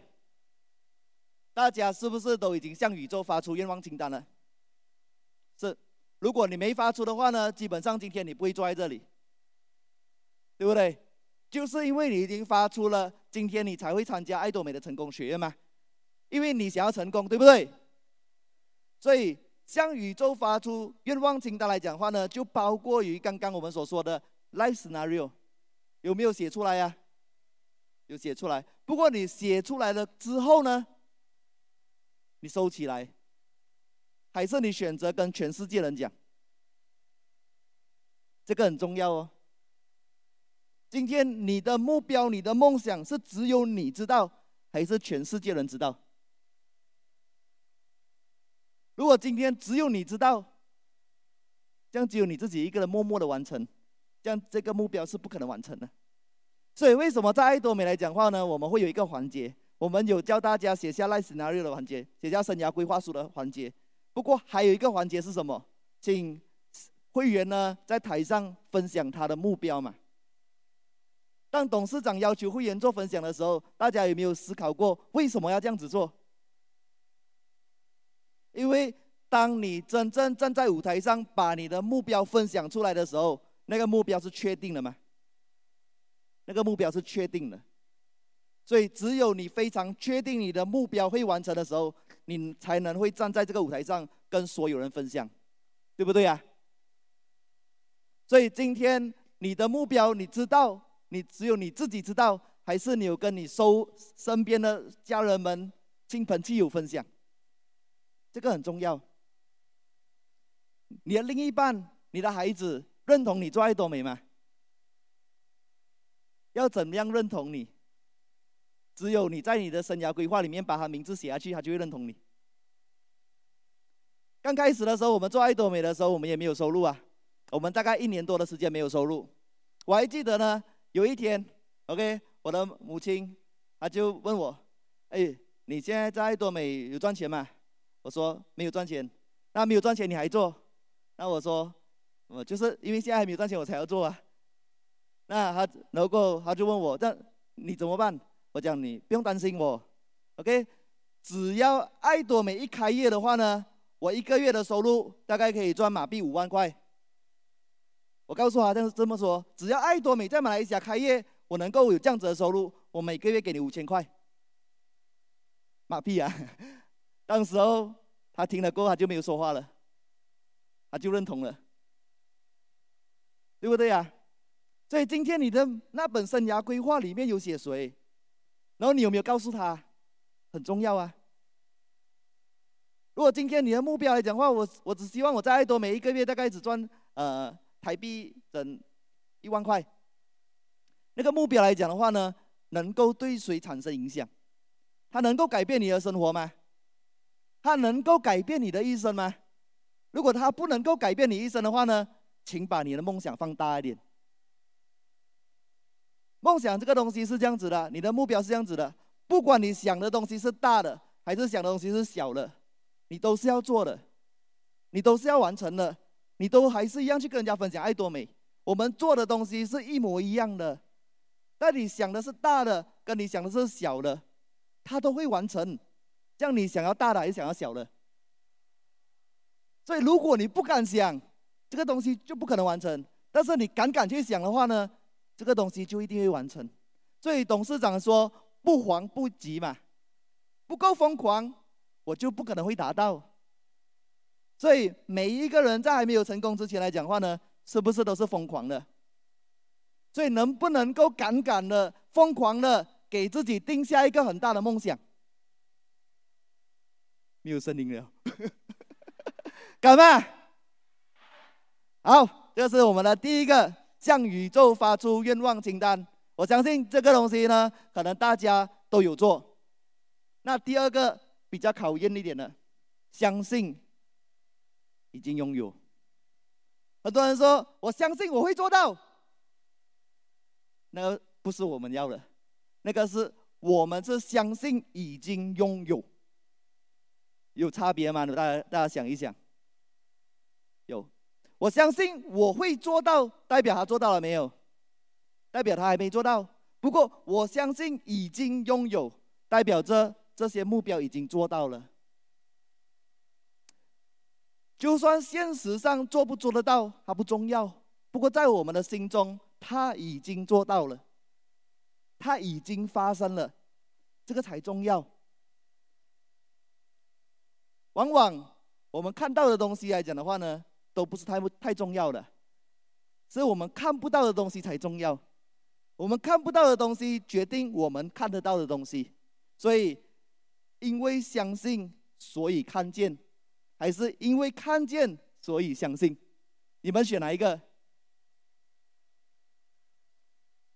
大家是不是都已经向宇宙发出愿望清单了？是。如果你没发出的话呢，基本上今天你不会坐在这里，对不对？就是因为你已经发出了，今天你才会参加爱多美的成功学院嘛。因为你想要成功，对不对？所以向宇宙发出愿望清单来讲话呢，就包括于刚刚我们所说的 life scenario，有没有写出来呀？有写出来。不过你写出来了之后呢，你收起来，还是你选择跟全世界人讲？这个很重要哦。今天你的目标、你的梦想是只有你知道，还是全世界人知道？如果今天只有你知道，这样只有你自己一个人默默的完成，这样这个目标是不可能完成的。所以为什么在爱多美来讲话呢？我们会有一个环节，我们有教大家写下 life scenario 的环节，写下生涯规划书的环节。不过还有一个环节是什么？请会员呢在台上分享他的目标嘛。当董事长要求会员做分享的时候，大家有没有思考过为什么要这样子做？因为当你真正站在舞台上，把你的目标分享出来的时候，那个目标是确定的吗？那个目标是确定的，所以只有你非常确定你的目标会完成的时候，你才能会站在这个舞台上跟所有人分享，对不对呀？所以今天你的目标你知道，你只有你自己知道，还是你有跟你收身边的家人们、亲朋戚友分享？这个很重要。你的另一半、你的孩子认同你做爱多美吗？要怎么样认同你？只有你在你的生涯规划里面把他名字写下去，他就会认同你。刚开始的时候，我们做爱多美的时候，我们也没有收入啊。我们大概一年多的时间没有收入。我还记得呢，有一天，OK，我的母亲，她就问我：“哎，你现在在爱多美有赚钱吗？”我说：“没有赚钱。”那没有赚钱你还做？那我说：“我就是因为现在还没有赚钱，我才要做啊。”那他然后他就问我：“这你怎么办？”我讲，你不用担心我，OK，只要爱多美一开业的话呢，我一个月的收入大概可以赚马币五万块。我告诉他这是这么说，只要爱多美在马来西亚开业，我能够有这样子的收入，我每个月给你五千块马币啊。[laughs] 当时候他听了过后，他就没有说话了，他就认同了，对不对呀？所以今天你的那本生涯规划里面有写谁？然后你有没有告诉他，很重要啊？如果今天你的目标来讲的话，我我只希望我在爱多美一个月大概只赚呃台币整一万块。那个目标来讲的话呢，能够对谁产生影响？它能够改变你的生活吗？它能够改变你的一生吗？如果它不能够改变你一生的话呢，请把你的梦想放大一点。梦想这个东西是这样子的，你的目标是这样子的，不管你想的东西是大的，还是想的东西是小的，你都是要做的，你都是要完成的，你都还是一样去跟人家分享爱多美。我们做的东西是一模一样的，但你想的是大的，跟你想的是小的，它都会完成。这样你想要大的还是想要小的？所以如果你不敢想，这个东西就不可能完成。但是你敢敢去想的话呢？这个东西就一定会完成，所以董事长说不慌不急嘛，不够疯狂，我就不可能会达到。所以每一个人在还没有成功之前来讲话呢，是不是都是疯狂的？所以能不能够敢敢的、疯狂的给自己定下一个很大的梦想？没有声音了，[laughs] 敢吗？好，这是我们的第一个。向宇宙发出愿望清单，我相信这个东西呢，可能大家都有做。那第二个比较考验一点的，相信已经拥有。很多人说，我相信我会做到，那个不是我们要的，那个是我们是相信已经拥有，有差别吗？大家大家想一想，有。我相信我会做到，代表他做到了没有？代表他还没做到。不过我相信已经拥有，代表着这些目标已经做到了。就算现实上做不做得到，它不重要。不过在我们的心中，他已经做到了，他已经发生了，这个才重要。往往我们看到的东西来讲的话呢，都不是太太重要的，是我们看不到的东西才重要。我们看不到的东西决定我们看得到的东西，所以因为相信所以看见，还是因为看见所以相信？你们选哪一个？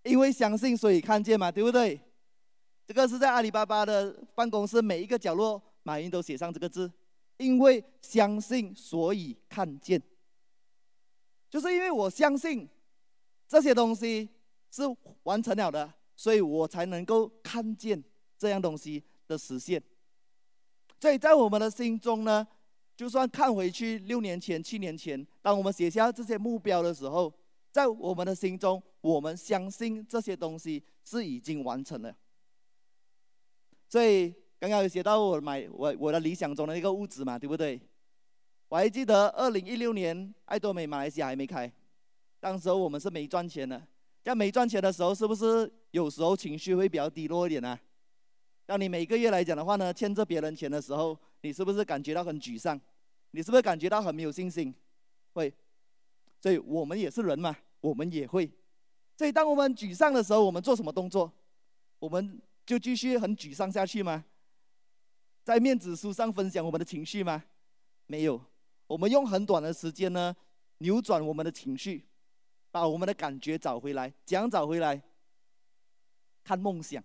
因为相信所以看见嘛，对不对？这个是在阿里巴巴的办公室每一个角落，马云都写上这个字。因为相信，所以看见。就是因为我相信这些东西是完成了的，所以我才能够看见这样东西的实现。所以在我们的心中呢，就算看回去六年前、七年前，当我们写下这些目标的时候，在我们的心中，我们相信这些东西是已经完成了。所以。刚刚有写到我买我我的理想中的一个屋子嘛，对不对？我还记得二零一六年爱多美马来西亚还没开，当时候我们是没赚钱的。在没赚钱的时候，是不是有时候情绪会比较低落一点呢？当你每个月来讲的话呢，欠着别人钱的时候，你是不是感觉到很沮丧？你是不是感觉到很没有信心？会，所以我们也是人嘛，我们也会。所以当我们沮丧的时候，我们做什么动作？我们就继续很沮丧下去吗？在面子书上分享我们的情绪吗？没有，我们用很短的时间呢，扭转我们的情绪，把我们的感觉找回来。怎样找回来？看梦想。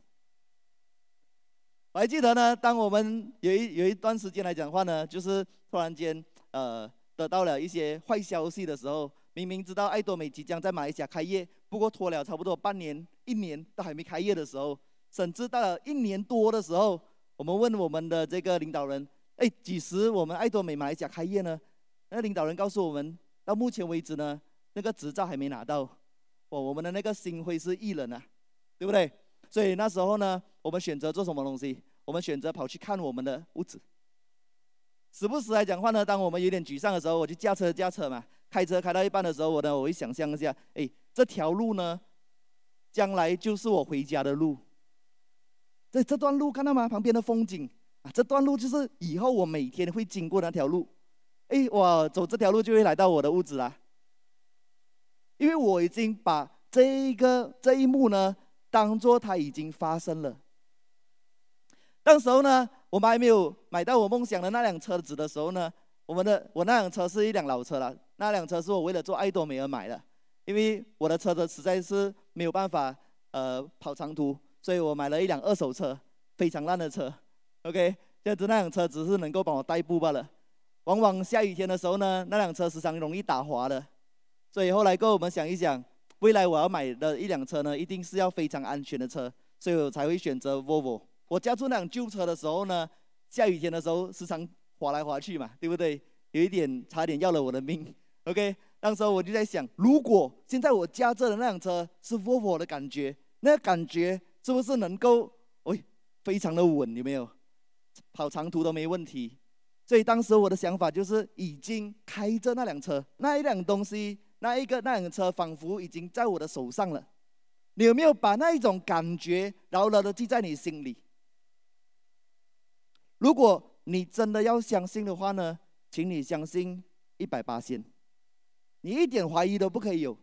我还记得呢，当我们有一有一段时间来讲话呢，就是突然间呃得到了一些坏消息的时候，明明知道爱多美即将在马来西亚开业，不过拖了差不多半年、一年都还没开业的时候，甚至到了一年多的时候，我们问我们的这个领导人：“哎，几时我们爱多美马来西亚开业呢？”那领导人告诉我们，到目前为止呢，那个执照还没拿到。哦，我们的那个心灰是意冷啊，对不对？所以那时候呢，我们选择做什么东西？我们选择跑去看我们的屋子。时不时来讲话呢，当我们有点沮丧的时候，我就驾车驾车嘛，开车开到一半的时候，我呢，我会想象一下，哎，这条路呢，将来就是我回家的路。这这段路看到吗？旁边的风景啊，这段路就是以后我每天会经过那条路。哎，我走这条路就会来到我的屋子啦。因为我已经把这一个这一幕呢，当做它已经发生了。那时候呢，我们还没有买到我梦想的那辆车子的时候呢，我们的我那辆车是一辆老车了。那辆车是我为了做爱多美而买的，因为我的车子实在是没有办法呃跑长途，所以我买了一辆二手车，非常烂的车。OK，这样子那辆车只是能够帮我代步罢了。往往下雨天的时候呢，那辆车时常容易打滑的，所以后来跟我们想一想，未来我要买的一辆车呢，一定是要非常安全的车，所以我才会选择 Volvo。我家住那辆旧车的时候呢，下雨天的时候时常滑来滑去嘛，对不对？有一点差点要了我的命。[laughs] OK，当时我就在想，如果现在我驾着的那辆车是 Volvo 的感觉，那感觉是不是能够，喂，非常的稳，有没有？跑长途都没问题。所以当时我的想法就是，已经开着那辆车，那一辆东西，那一个那辆车，仿佛已经在我的手上了。你有没有把那一种感觉牢牢的记在你心里？如果你真的要相信的话呢，请你相信一百八千，你一点怀疑都不可以有。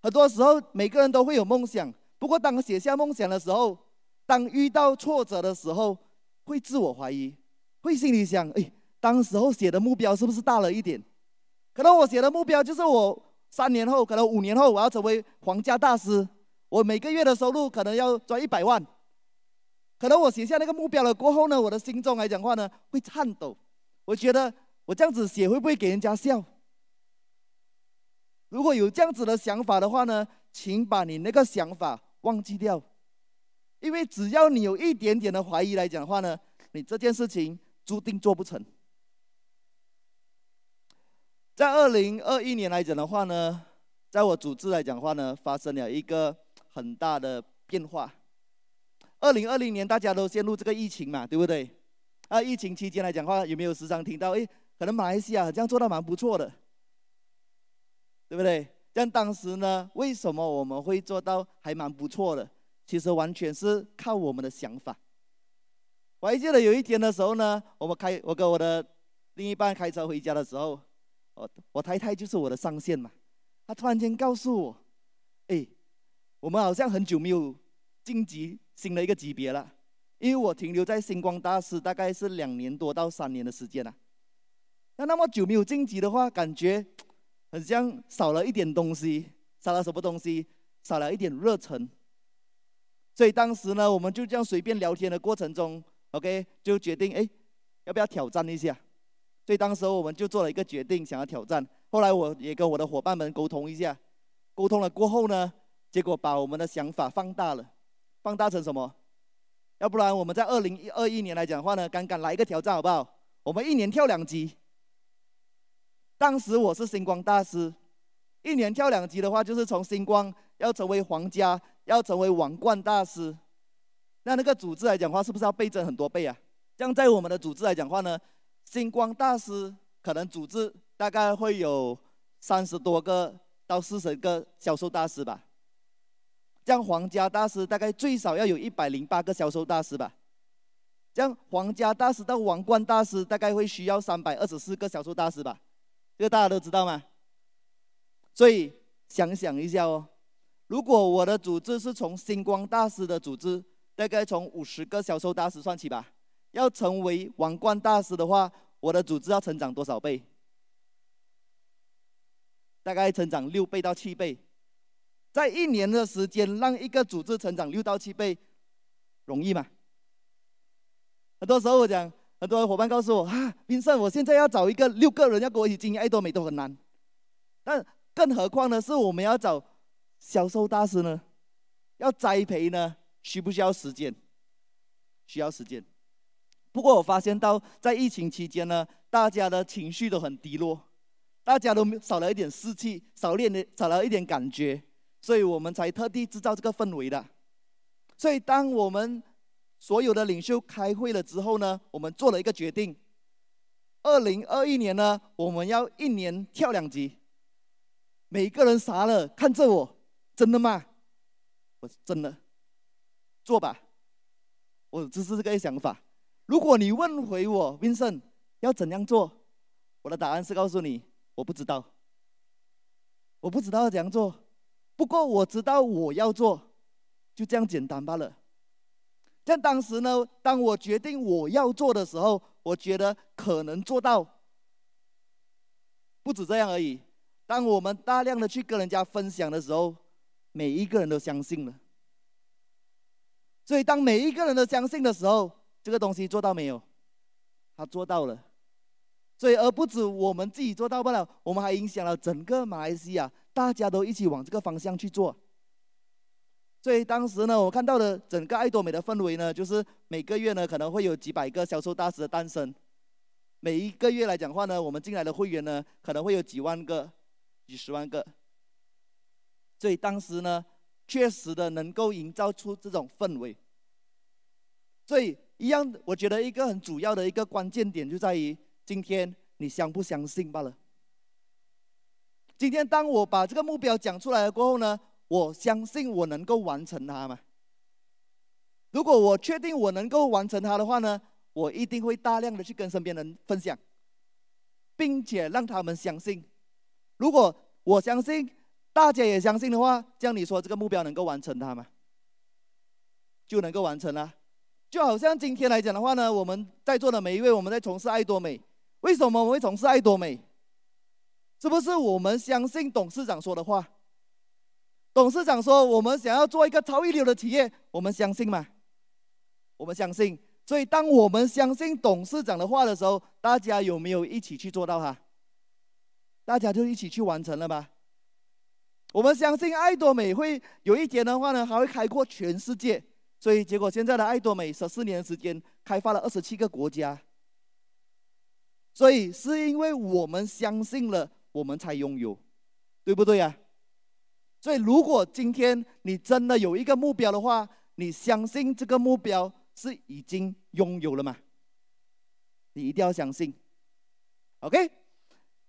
很多时候每个人都会有梦想，不过当写下梦想的时候，当遇到挫折的时候，会自我怀疑。会心里想，哎，当时候写的目标是不是大了一点？可能我写的目标就是我三年后，可能五年后我要成为皇家大师，我每个月的收入可能要赚一百万。可能我写下那个目标了过后呢，我的心中来讲话呢会颤抖。我觉得我这样子写会不会给人家笑？如果有这样子的想法的话呢，请把你那个想法忘记掉，因为只要你有一点点的怀疑来讲的话呢，你这件事情。注定做不成。在二零二一年来讲的话呢，在我组织来讲的话呢，发生了一个很大的变化。二零二零年大家都陷入这个疫情嘛，对不对？啊，疫情期间来讲的话，有没有时常听到？哎，可能马来西亚这样做到蛮不错的，对不对？但当时呢，为什么我们会做到还蛮不错的？其实完全是靠我们的想法。我还记得有一天的时候呢，我们开我跟我的另一半开车回家的时候，我我太太就是我的上线嘛，她突然间告诉我，哎，我们好像很久没有晋级新的一个级别了，因为我停留在星光大师大概是两年多到三年的时间了，那那么久没有晋级的话，感觉 [tsk] 很像少了一点东西，少了什么东西？少了一点热忱。所以当时呢，我们就这样随便聊天的过程中。OK，就决定哎，要不要挑战一下？所以当时我们就做了一个决定，想要挑战。后来我也跟我的伙伴们沟通一下，沟通了过后呢，结果把我们的想法放大了，放大成什么？要不然我们在二零二一年来讲的话呢，敢敢来一个挑战好不好？我们一年跳两级。当时我是星光大师，一年跳两级的话，就是从星光要成为皇家，要成为王冠大师。那那个组织来讲话，是不是要倍增很多倍啊？这样在我们的组织来讲话呢，星光大师可能组织大概会有三十多个到四十个销售大师吧。这样皇家大师大概最少要有一百零八个销售大师吧。这样皇家大师到王冠大师大概会需要三百二十四个销售大师吧。这个大家都知道吗？所以想想一下哦，如果我的组织是从星光大师的组织。大概从五十个销售大师算起吧。要成为王冠大师的话，我的组织要成长多少倍？大概成长六倍到七倍。在一年的时间让一个组织成长六到七倍，容易吗？很多时候我讲，很多伙伴告诉我啊，冰胜，我现在要找一个六个人要跟我一起经营爱多美都很难，但更何况呢，是我们要找销售大师呢，要栽培呢，需不需要时间？需要时间。不过我发现到在疫情期间呢，大家的情绪都很低落，大家都少了一点士气，少了一点少了一点感觉，所以我们才特地制造这个氛围的。所以当我们所有的领袖开会了之后呢，我们做了一个决定。二零二一年呢，我们要一年跳两级。每个人傻了，看着我，真的吗？我真的，做吧。我只是这个想法。如果你问回我，Vincent 要怎样做，我的答案是告诉你，我不知道。我不知道要怎样做，不过我知道我要做，就这样简单罢了。在当时呢，当我决定我要做的时候，我觉得可能做到。不止这样而已。当我们大量的去跟人家分享的时候，每一个人都相信了。所以当每一个人都相信的时候，这个东西做到没有？他做到了。所以而不止我们自己做到不了，我们还影响了整个马来西亚，大家都一起往这个方向去做。所以当时呢，我看到的整个爱多美的氛围呢，就是每个月呢可能会有几百个销售大师的诞生。每一个月来讲话呢，我们进来的会员呢可能会有几万个、几十万个。所以当时呢，确实的能够营造出这种氛围。所以一样，我觉得一个很主要的一个关键点就在于今天你相不相信罢了。今天当我把这个目标讲出来了过后呢，我相信我能够完成它吗？如果我确定我能够完成它的话呢，我一定会大量的去跟身边人分享，并且让他们相信。如果我相信，大家也相信的话，这样你说这个目标能够完成它吗？就能够完成了。就好像今天来讲的话呢，我们在座的每一位，我们在从事爱多美，为什么我会从事爱多美？是不是我们相信董事长说的话？董事长说：“我们想要做一个超一流的企业，我们相信吗？我们相信。所以，当我们相信董事长的话的时候，大家有没有一起去做到哈？大家就一起去完成了吧？我们相信爱多美会有一天的话呢，还会开阔全世界。所以，结果现在的爱多美十四年的时间，开发了二十七个国家。所以，是因为我们相信了，我们才拥有，对不对呀？”所以，如果今天你真的有一个目标的话，你相信这个目标是已经拥有了吗？你一定要相信，OK？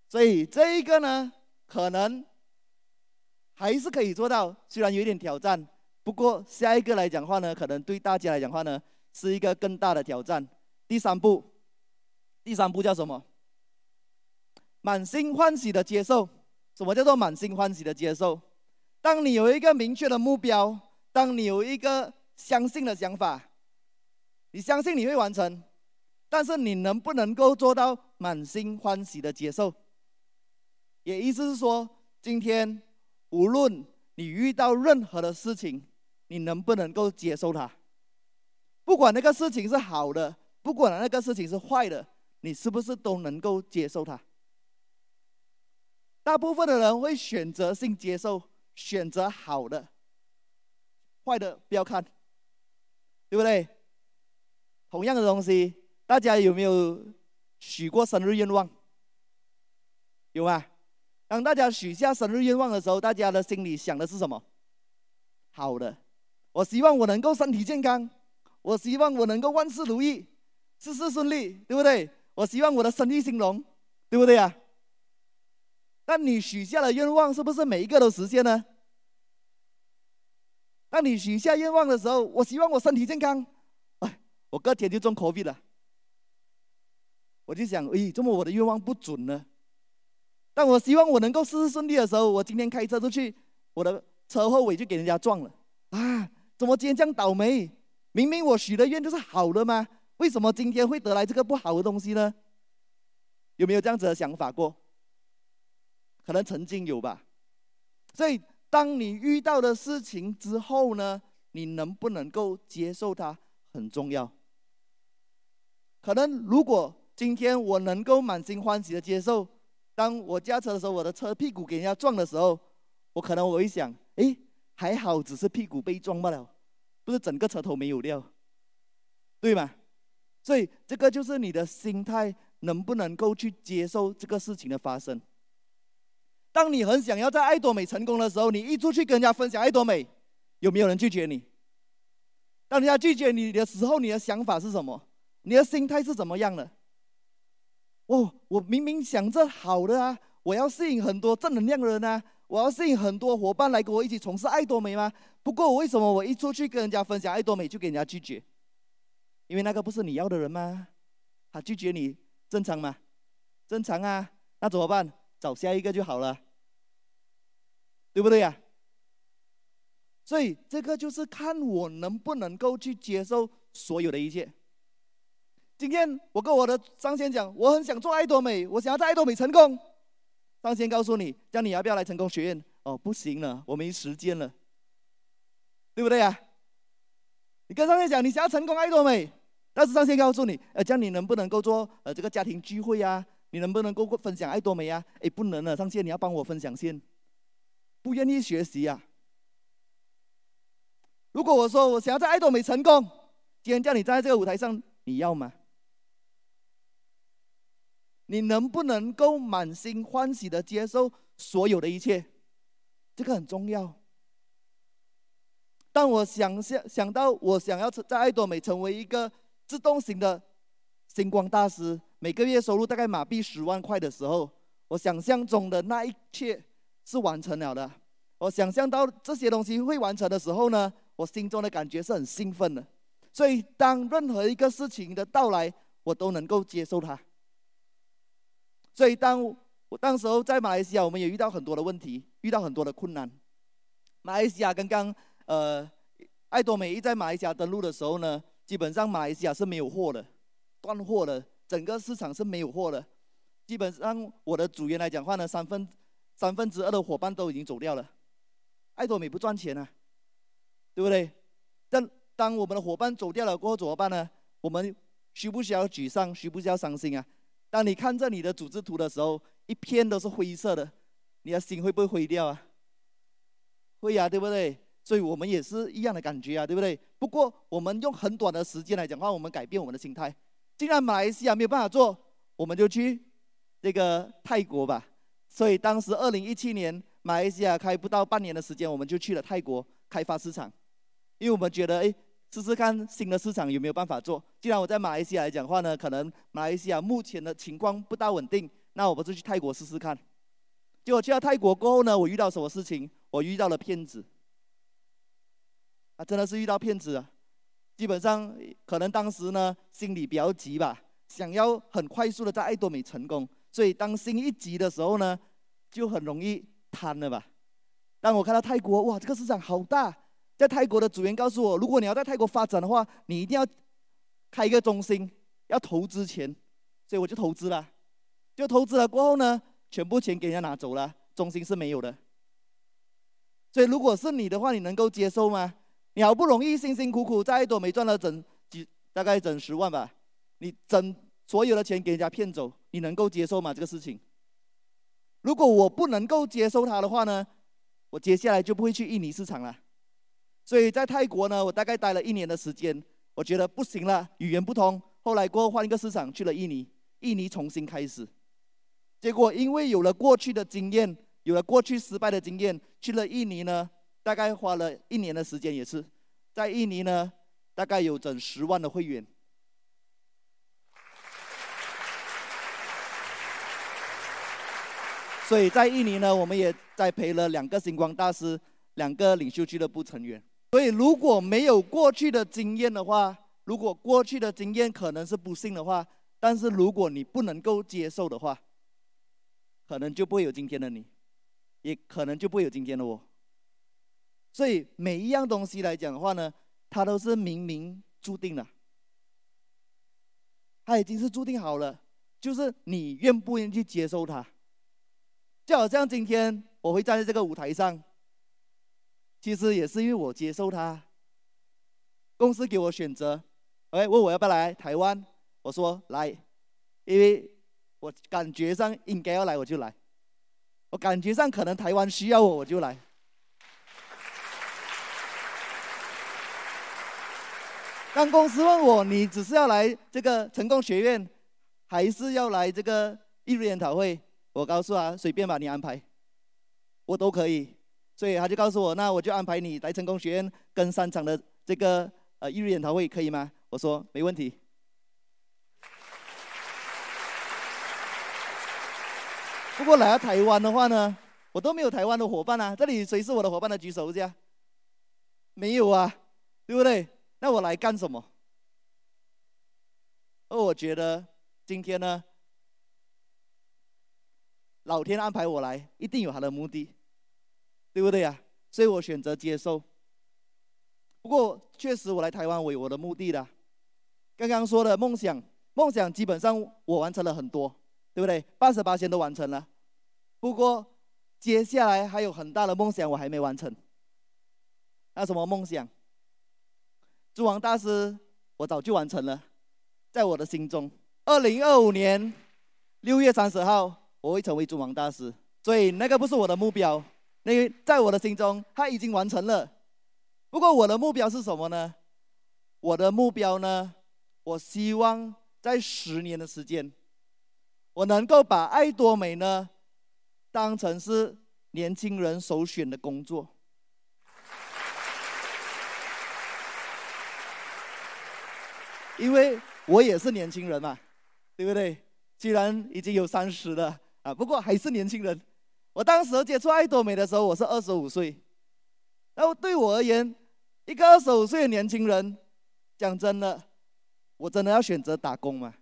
所以这一个呢，可能还是可以做到，虽然有一点挑战。不过下一个来讲话呢，可能对大家来讲话呢，是一个更大的挑战。第三步，第三步叫什么？满心欢喜的接受。什么叫做满心欢喜的接受？当你有一个明确的目标，当你有一个相信的想法，你相信你会完成，但是你能不能够做到满心欢喜的接受？也意思是说，今天无论你遇到任何的事情，你能不能够接受它？不管那个事情是好的，不管那个事情是坏的，你是不是都能够接受它？大部分的人会选择性接受。选择好的，坏的不要看，对不对？同样的东西，大家有没有许过生日愿望？有啊。当大家许下生日愿望的时候，大家的心里想的是什么？好的，我希望我能够身体健康，我希望我能够万事如意，事事顺利，对不对？我希望我的生意兴隆，对不对呀？但你许下的愿望是不是每一个都实现呢？当你许下愿望的时候，我希望我身体健康。哎，我隔天就中货币了。我就想，哎，怎么我的愿望不准呢？当我希望我能够事事顺利的时候，我今天开车出去，我的车后尾就给人家撞了。啊，怎么今天这样倒霉？明明我许的愿就是好的吗？为什么今天会得来这个不好的东西呢？有没有这样子的想法过？可能曾经有吧，所以当你遇到的事情之后呢，你能不能够接受它很重要。可能如果今天我能够满心欢喜的接受，当我驾车的时候，我的车屁股给人家撞的时候，我可能我会想，诶，还好只是屁股被撞罢了，不是整个车头没有掉，对吗？所以这个就是你的心态能不能够去接受这个事情的发生。当你很想要在爱多美成功的时候，你一出去跟人家分享爱多美，有没有人拒绝你？当人家拒绝你的时候，你的想法是什么？你的心态是怎么样的？哦，我明明想着好的啊，我要吸引很多正能量的人啊，我要吸引很多伙伴来跟我一起从事爱多美吗？不过为什么我一出去跟人家分享爱多美，就给人家拒绝？因为那个不是你要的人吗？他拒绝你，正常吗？正常啊，那怎么办？找下一个就好了，对不对呀、啊？所以这个就是看我能不能够去接受所有的一切。今天我跟我的上线讲，我很想做爱多美，我想要在爱多美成功。上线告诉你，叫你要不要来成功学院？哦，不行了，我没时间了，对不对呀、啊？你跟上线讲，你想要成功爱多美。但是上线告诉你，呃，叫你能不能够做呃这个家庭聚会啊？你能不能够分享爱多美啊？哎，不能了，上线你要帮我分享先，不愿意学习啊。如果我说我想要在爱多美成功，今天叫你站在这个舞台上，你要吗？你能不能够满心欢喜的接受所有的一切？这个很重要。当我想象想到我想要在爱多美成为一个。自动型的星光大师，每个月收入大概马币十万块的时候，我想象中的那一切是完成了的。我想象到这些东西会完成的时候呢，我心中的感觉是很兴奋的。所以，当任何一个事情的到来，我都能够接受它。所以，当我当时候在马来西亚，我们也遇到很多的问题，遇到很多的困难。马来西亚刚刚呃，爱多美一在马来西亚登陆的时候呢，基本上马来西亚是没有货的，断货的，整个市场是没有货的。基本上我的组员来讲话呢，三分三分之二的伙伴都已经走掉了。爱多美不赚钱啊，对不对？但当我们的伙伴走掉了过后怎么办呢？我们需不需要沮丧？需不需要伤心啊？当你看着你的组织图的时候，一片都是灰色的，你的心会不会灰掉啊？会呀、对不对？所以我们也是一样的感觉啊，对不对？不过我们用很短的时间来讲话，我们改变我们的心态。既然马来西亚没有办法做，我们就去这个泰国吧。所以当时二零一七年，马来西亚开不到半年的时间，我们就去了泰国开发市场，因为我们觉得，哎，试试看新的市场有没有办法做。既然我在马来西亚来讲话呢，可能马来西亚目前的情况不大稳定，那我们就去泰国试试看。结果去到泰国过后呢，我遇到什么事情？我遇到了骗子。啊，真的是遇到骗子啊！基本上可能当时呢心里比较急吧，想要很快速的在艾多美成功，所以当心一急的时候呢，就很容易贪了吧。当我看到泰国，哇，这个市场好大，在泰国的组员告诉我，如果你要在泰国发展的话，你一定要开一个中心，要投资钱，所以我就投资了。就投资了过后呢，全部钱给人家拿走了，中心是没有的。所以如果是你的话，你能够接受吗？你好不容易辛辛苦苦在一朵美赚了整几大概整十万吧，你整所有的钱给人家骗走，你能够接受吗？这个事情，如果我不能够接受它的话呢，我接下来就不会去印尼市场了。所以在泰国呢，我大概待了一年的时间，我觉得不行了，语言不通。后来过后换一个市场去了印尼，印尼重新开始。结果因为有了过去的经验，有了过去失败的经验，去了印尼呢。大概花了一年的时间，也是在印尼呢，大概有整十万的会员。所以在印尼呢，我们也栽培了两个星光大师，两个领袖俱乐部成员。所以如果没有过去的经验的话，如果过去的经验可能是不幸的话，但是如果你不能够接受的话，可能就不会有今天的你，也可能就不会有今天的我。所以每一样东西来讲的话呢，它都是冥冥注定的，它已经是注定好了，就是你愿不愿意去接受它。就好像今天我会站在这个舞台上，其实也是因为我接受他。公司给我选择，哎，问我要不要来台湾，我说来，因为我感觉上应该要来，我就来。我感觉上可能台湾需要我，我就来。当公司问我，你只是要来这个成功学院，还是要来这个艺术研讨会？我告诉他，随便把你安排，我都可以。所以他就告诉我，那我就安排你来成功学院跟三场的这个呃艺术研讨会，可以吗？我说没问题。不过来到台湾的话呢，我都没有台湾的伙伴啊。这里谁是我的伙伴的举手一下。没有啊，对不对？那我来干什么？而我觉得今天呢，老天安排我来，一定有他的目的，对不对呀？所以我选择接受。不过确实，我来台湾我有我的目的的。刚刚说的梦想，梦想基本上我完成了很多，对不对？八十八仙都完成了。不过接下来还有很大的梦想我还没完成。那什么梦想？诸王大师，我早就完成了，在我的心中，二零二五年六月三十号。我会成为诸王大师，所以那个不是我的目标，那在我的心中他已经完成了。不过我的目标是什么呢？我的目标呢？我希望在十年的时间，我能够把爱多美呢当成是年轻人首选的工作，因为我也是年轻人嘛，对不对？既然已经有三十了。啊，不过还是年轻人。我当时接触爱多美的时候，我是二十五岁。然后对我而言，一个二十五岁的年轻人，讲真的，我真的要选择打工吗？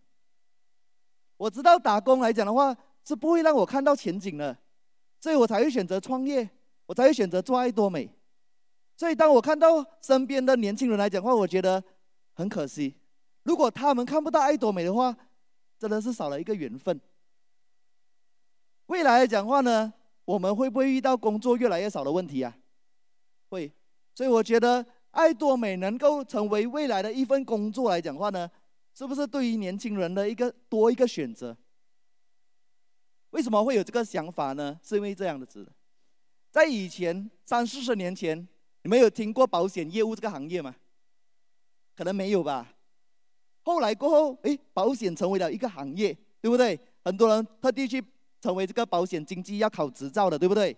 我知道打工来讲的话，是不会让我看到前景的，所以我才会选择创业，我才会选择做爱多美。所以当我看到身边的年轻人来讲的话，我觉得很可惜。如果他们看不到爱多美的话，真的是少了一个缘分。未来来讲话呢，我们会不会遇到工作越来越少的问题啊？会，所以我觉得爱多美能够成为未来的一份工作来讲话呢，是不是对于年轻人的一个多一个选择？为什么会有这个想法呢？是因为这样的子，在以前三四十年前，你们有听过保险业务这个行业吗？可能没有吧。后来过后，诶，保险成为了一个行业，对不对？很多人特地去。成为这个保险经纪要考执照的，对不对？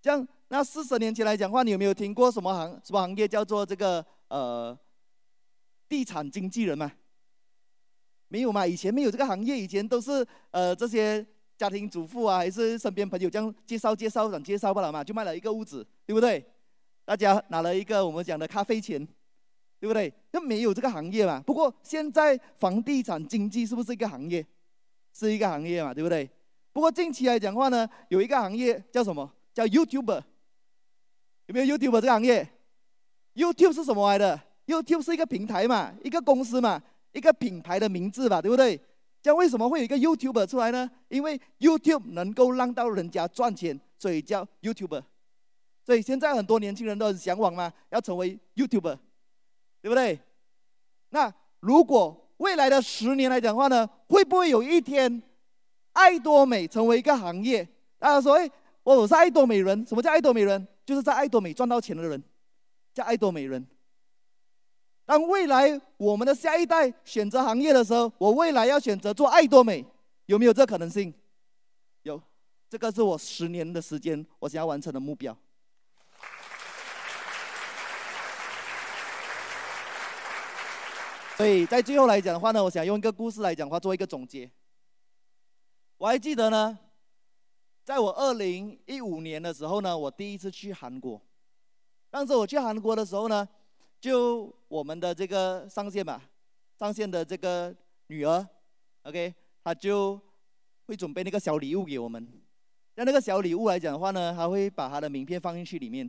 这样，那四十年前来讲话，你有没有听过什么行什么行业叫做这个呃地产经纪人吗？没有嘛，以前没有这个行业，以前都是呃这些家庭主妇啊，还是身边朋友这样介绍介绍，讲介绍不了嘛，就卖了一个屋子，对不对？大家拿了一个我们讲的咖啡钱，对不对？就没有这个行业嘛。不过现在房地产经济是不是一个行业？是一个行业嘛，对不对？不过近期来讲话呢，有一个行业叫什么？叫 YouTuber。有没有 YouTuber 这个行业？YouTube 是什么来的？YouTube 是一个平台嘛，一个公司嘛，一个品牌的名字吧，对不对？这样为什么会有一个 YouTuber 出来呢？因为 YouTube 能够让到人家赚钱，所以叫 YouTuber。所以现在很多年轻人都很向往嘛，要成为 YouTuber，对不对？那如果未来的十年来讲的话呢，会不会有一天，爱多美成为一个行业？大家说，哎，我是爱多美人。什么叫爱多美人？就是在爱多美赚到钱的人，叫爱多美人。当未来我们的下一代选择行业的时候，我未来要选择做爱多美，有没有这可能性？有，这个是我十年的时间，我想要完成的目标。[laughs] 所以在最后来讲的话呢，我想用一个故事来讲话做一个总结。我还记得呢，在我二零一五年的时候呢，我第一次去韩国。当时我去韩国的时候呢，就我们的这个上线嘛，上线的这个女儿，OK，她就会准备那个小礼物给我们。像那个小礼物来讲的话呢，她会把她的名片放进去里面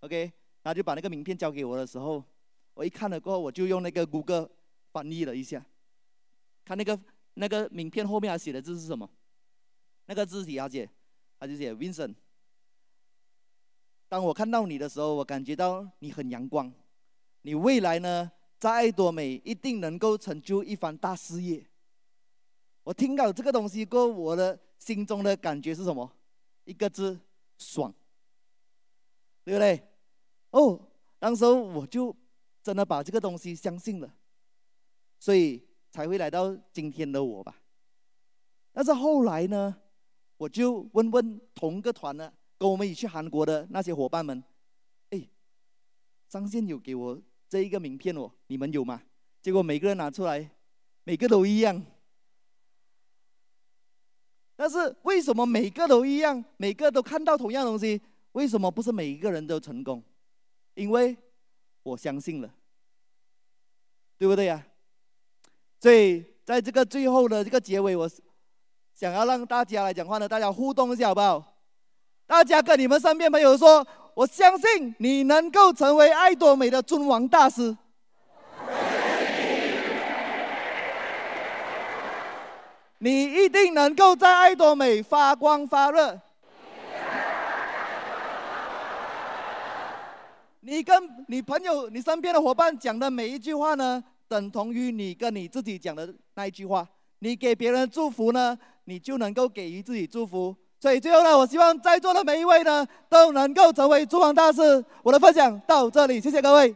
，OK，她就把那个名片交给我的时候，我一看了过后，我就用那个谷歌。翻译了一下，看那个那个名片后面还写的字是什么？那个字体，啊姐，他就写 Vincent。当我看到你的时候，我感觉到你很阳光，你未来呢，在爱多美一定能够成就一番大事业。我听到这个东西过后，我的心中的感觉是什么？一个字：爽，对不对？哦，当时候我就真的把这个东西相信了，所以才会来到今天的我吧。但是后来呢，我就问问同个团的，跟我们一起去韩国的那些伙伴们，哎，上线有给我这一个名片哦，你们有吗？结果每个人拿出来，每个都一样。但是为什么每个都一样？每个都看到同样东西，为什么不是每一个人都成功？因为我相信了，对不对呀？所以在这个最后的这个结尾，我想要让大家来讲话呢，大家互动一下好不好？大家跟你们身边朋友说，我相信你能够成为爱多美的尊王大师。你一定能够在爱多美发光发热。你跟你朋友、你身边的伙伴讲的每一句话呢，等同于你跟你自己讲的那一句话。你给别人祝福呢，你就能够给予自己祝福。所以最后呢，我希望在座的每一位呢，都能够成为珠王大师。我的分享到这里，谢谢各位。